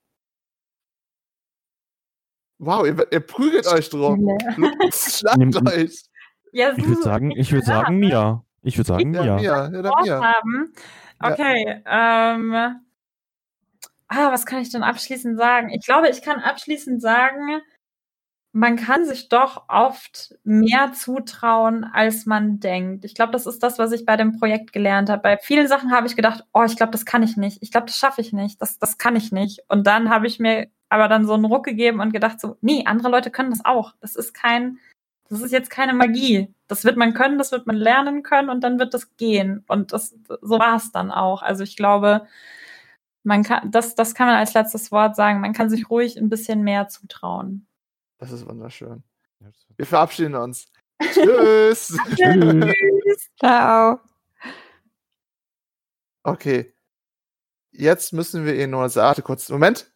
[SPEAKER 2] Wow, ihr, ihr prügelt euch drum. Schlagt
[SPEAKER 3] Nimm, euch. Ja, ich würde sagen, ich würde sagen Mia. Ich würde sagen Mia.
[SPEAKER 1] Ja, Mia. Ja, Mia. Haben. Okay, ja. ähm, ah, was kann ich denn abschließend sagen? Ich glaube, ich kann abschließend sagen, man kann sich doch oft mehr zutrauen, als man denkt. Ich glaube, das ist das, was ich bei dem Projekt gelernt habe. Bei vielen Sachen habe ich gedacht, oh, ich glaube, das kann ich nicht. Ich glaube, das schaffe ich nicht. Das, das kann ich nicht. Und dann habe ich mir aber dann so einen Ruck gegeben und gedacht so, nee, andere Leute können das auch. Das ist kein, das ist jetzt keine Magie. Das wird man können, das wird man lernen können und dann wird das gehen. Und das, so war es dann auch. Also ich glaube, man kann, das, das kann man als letztes Wort sagen. Man kann sich ruhig ein bisschen mehr zutrauen.
[SPEAKER 2] Das ist wunderschön. Wir verabschieden uns. Tschüss. Tschüss.
[SPEAKER 4] Ciao.
[SPEAKER 2] Okay. Jetzt müssen wir ihn nur sagen. Kurz, Moment.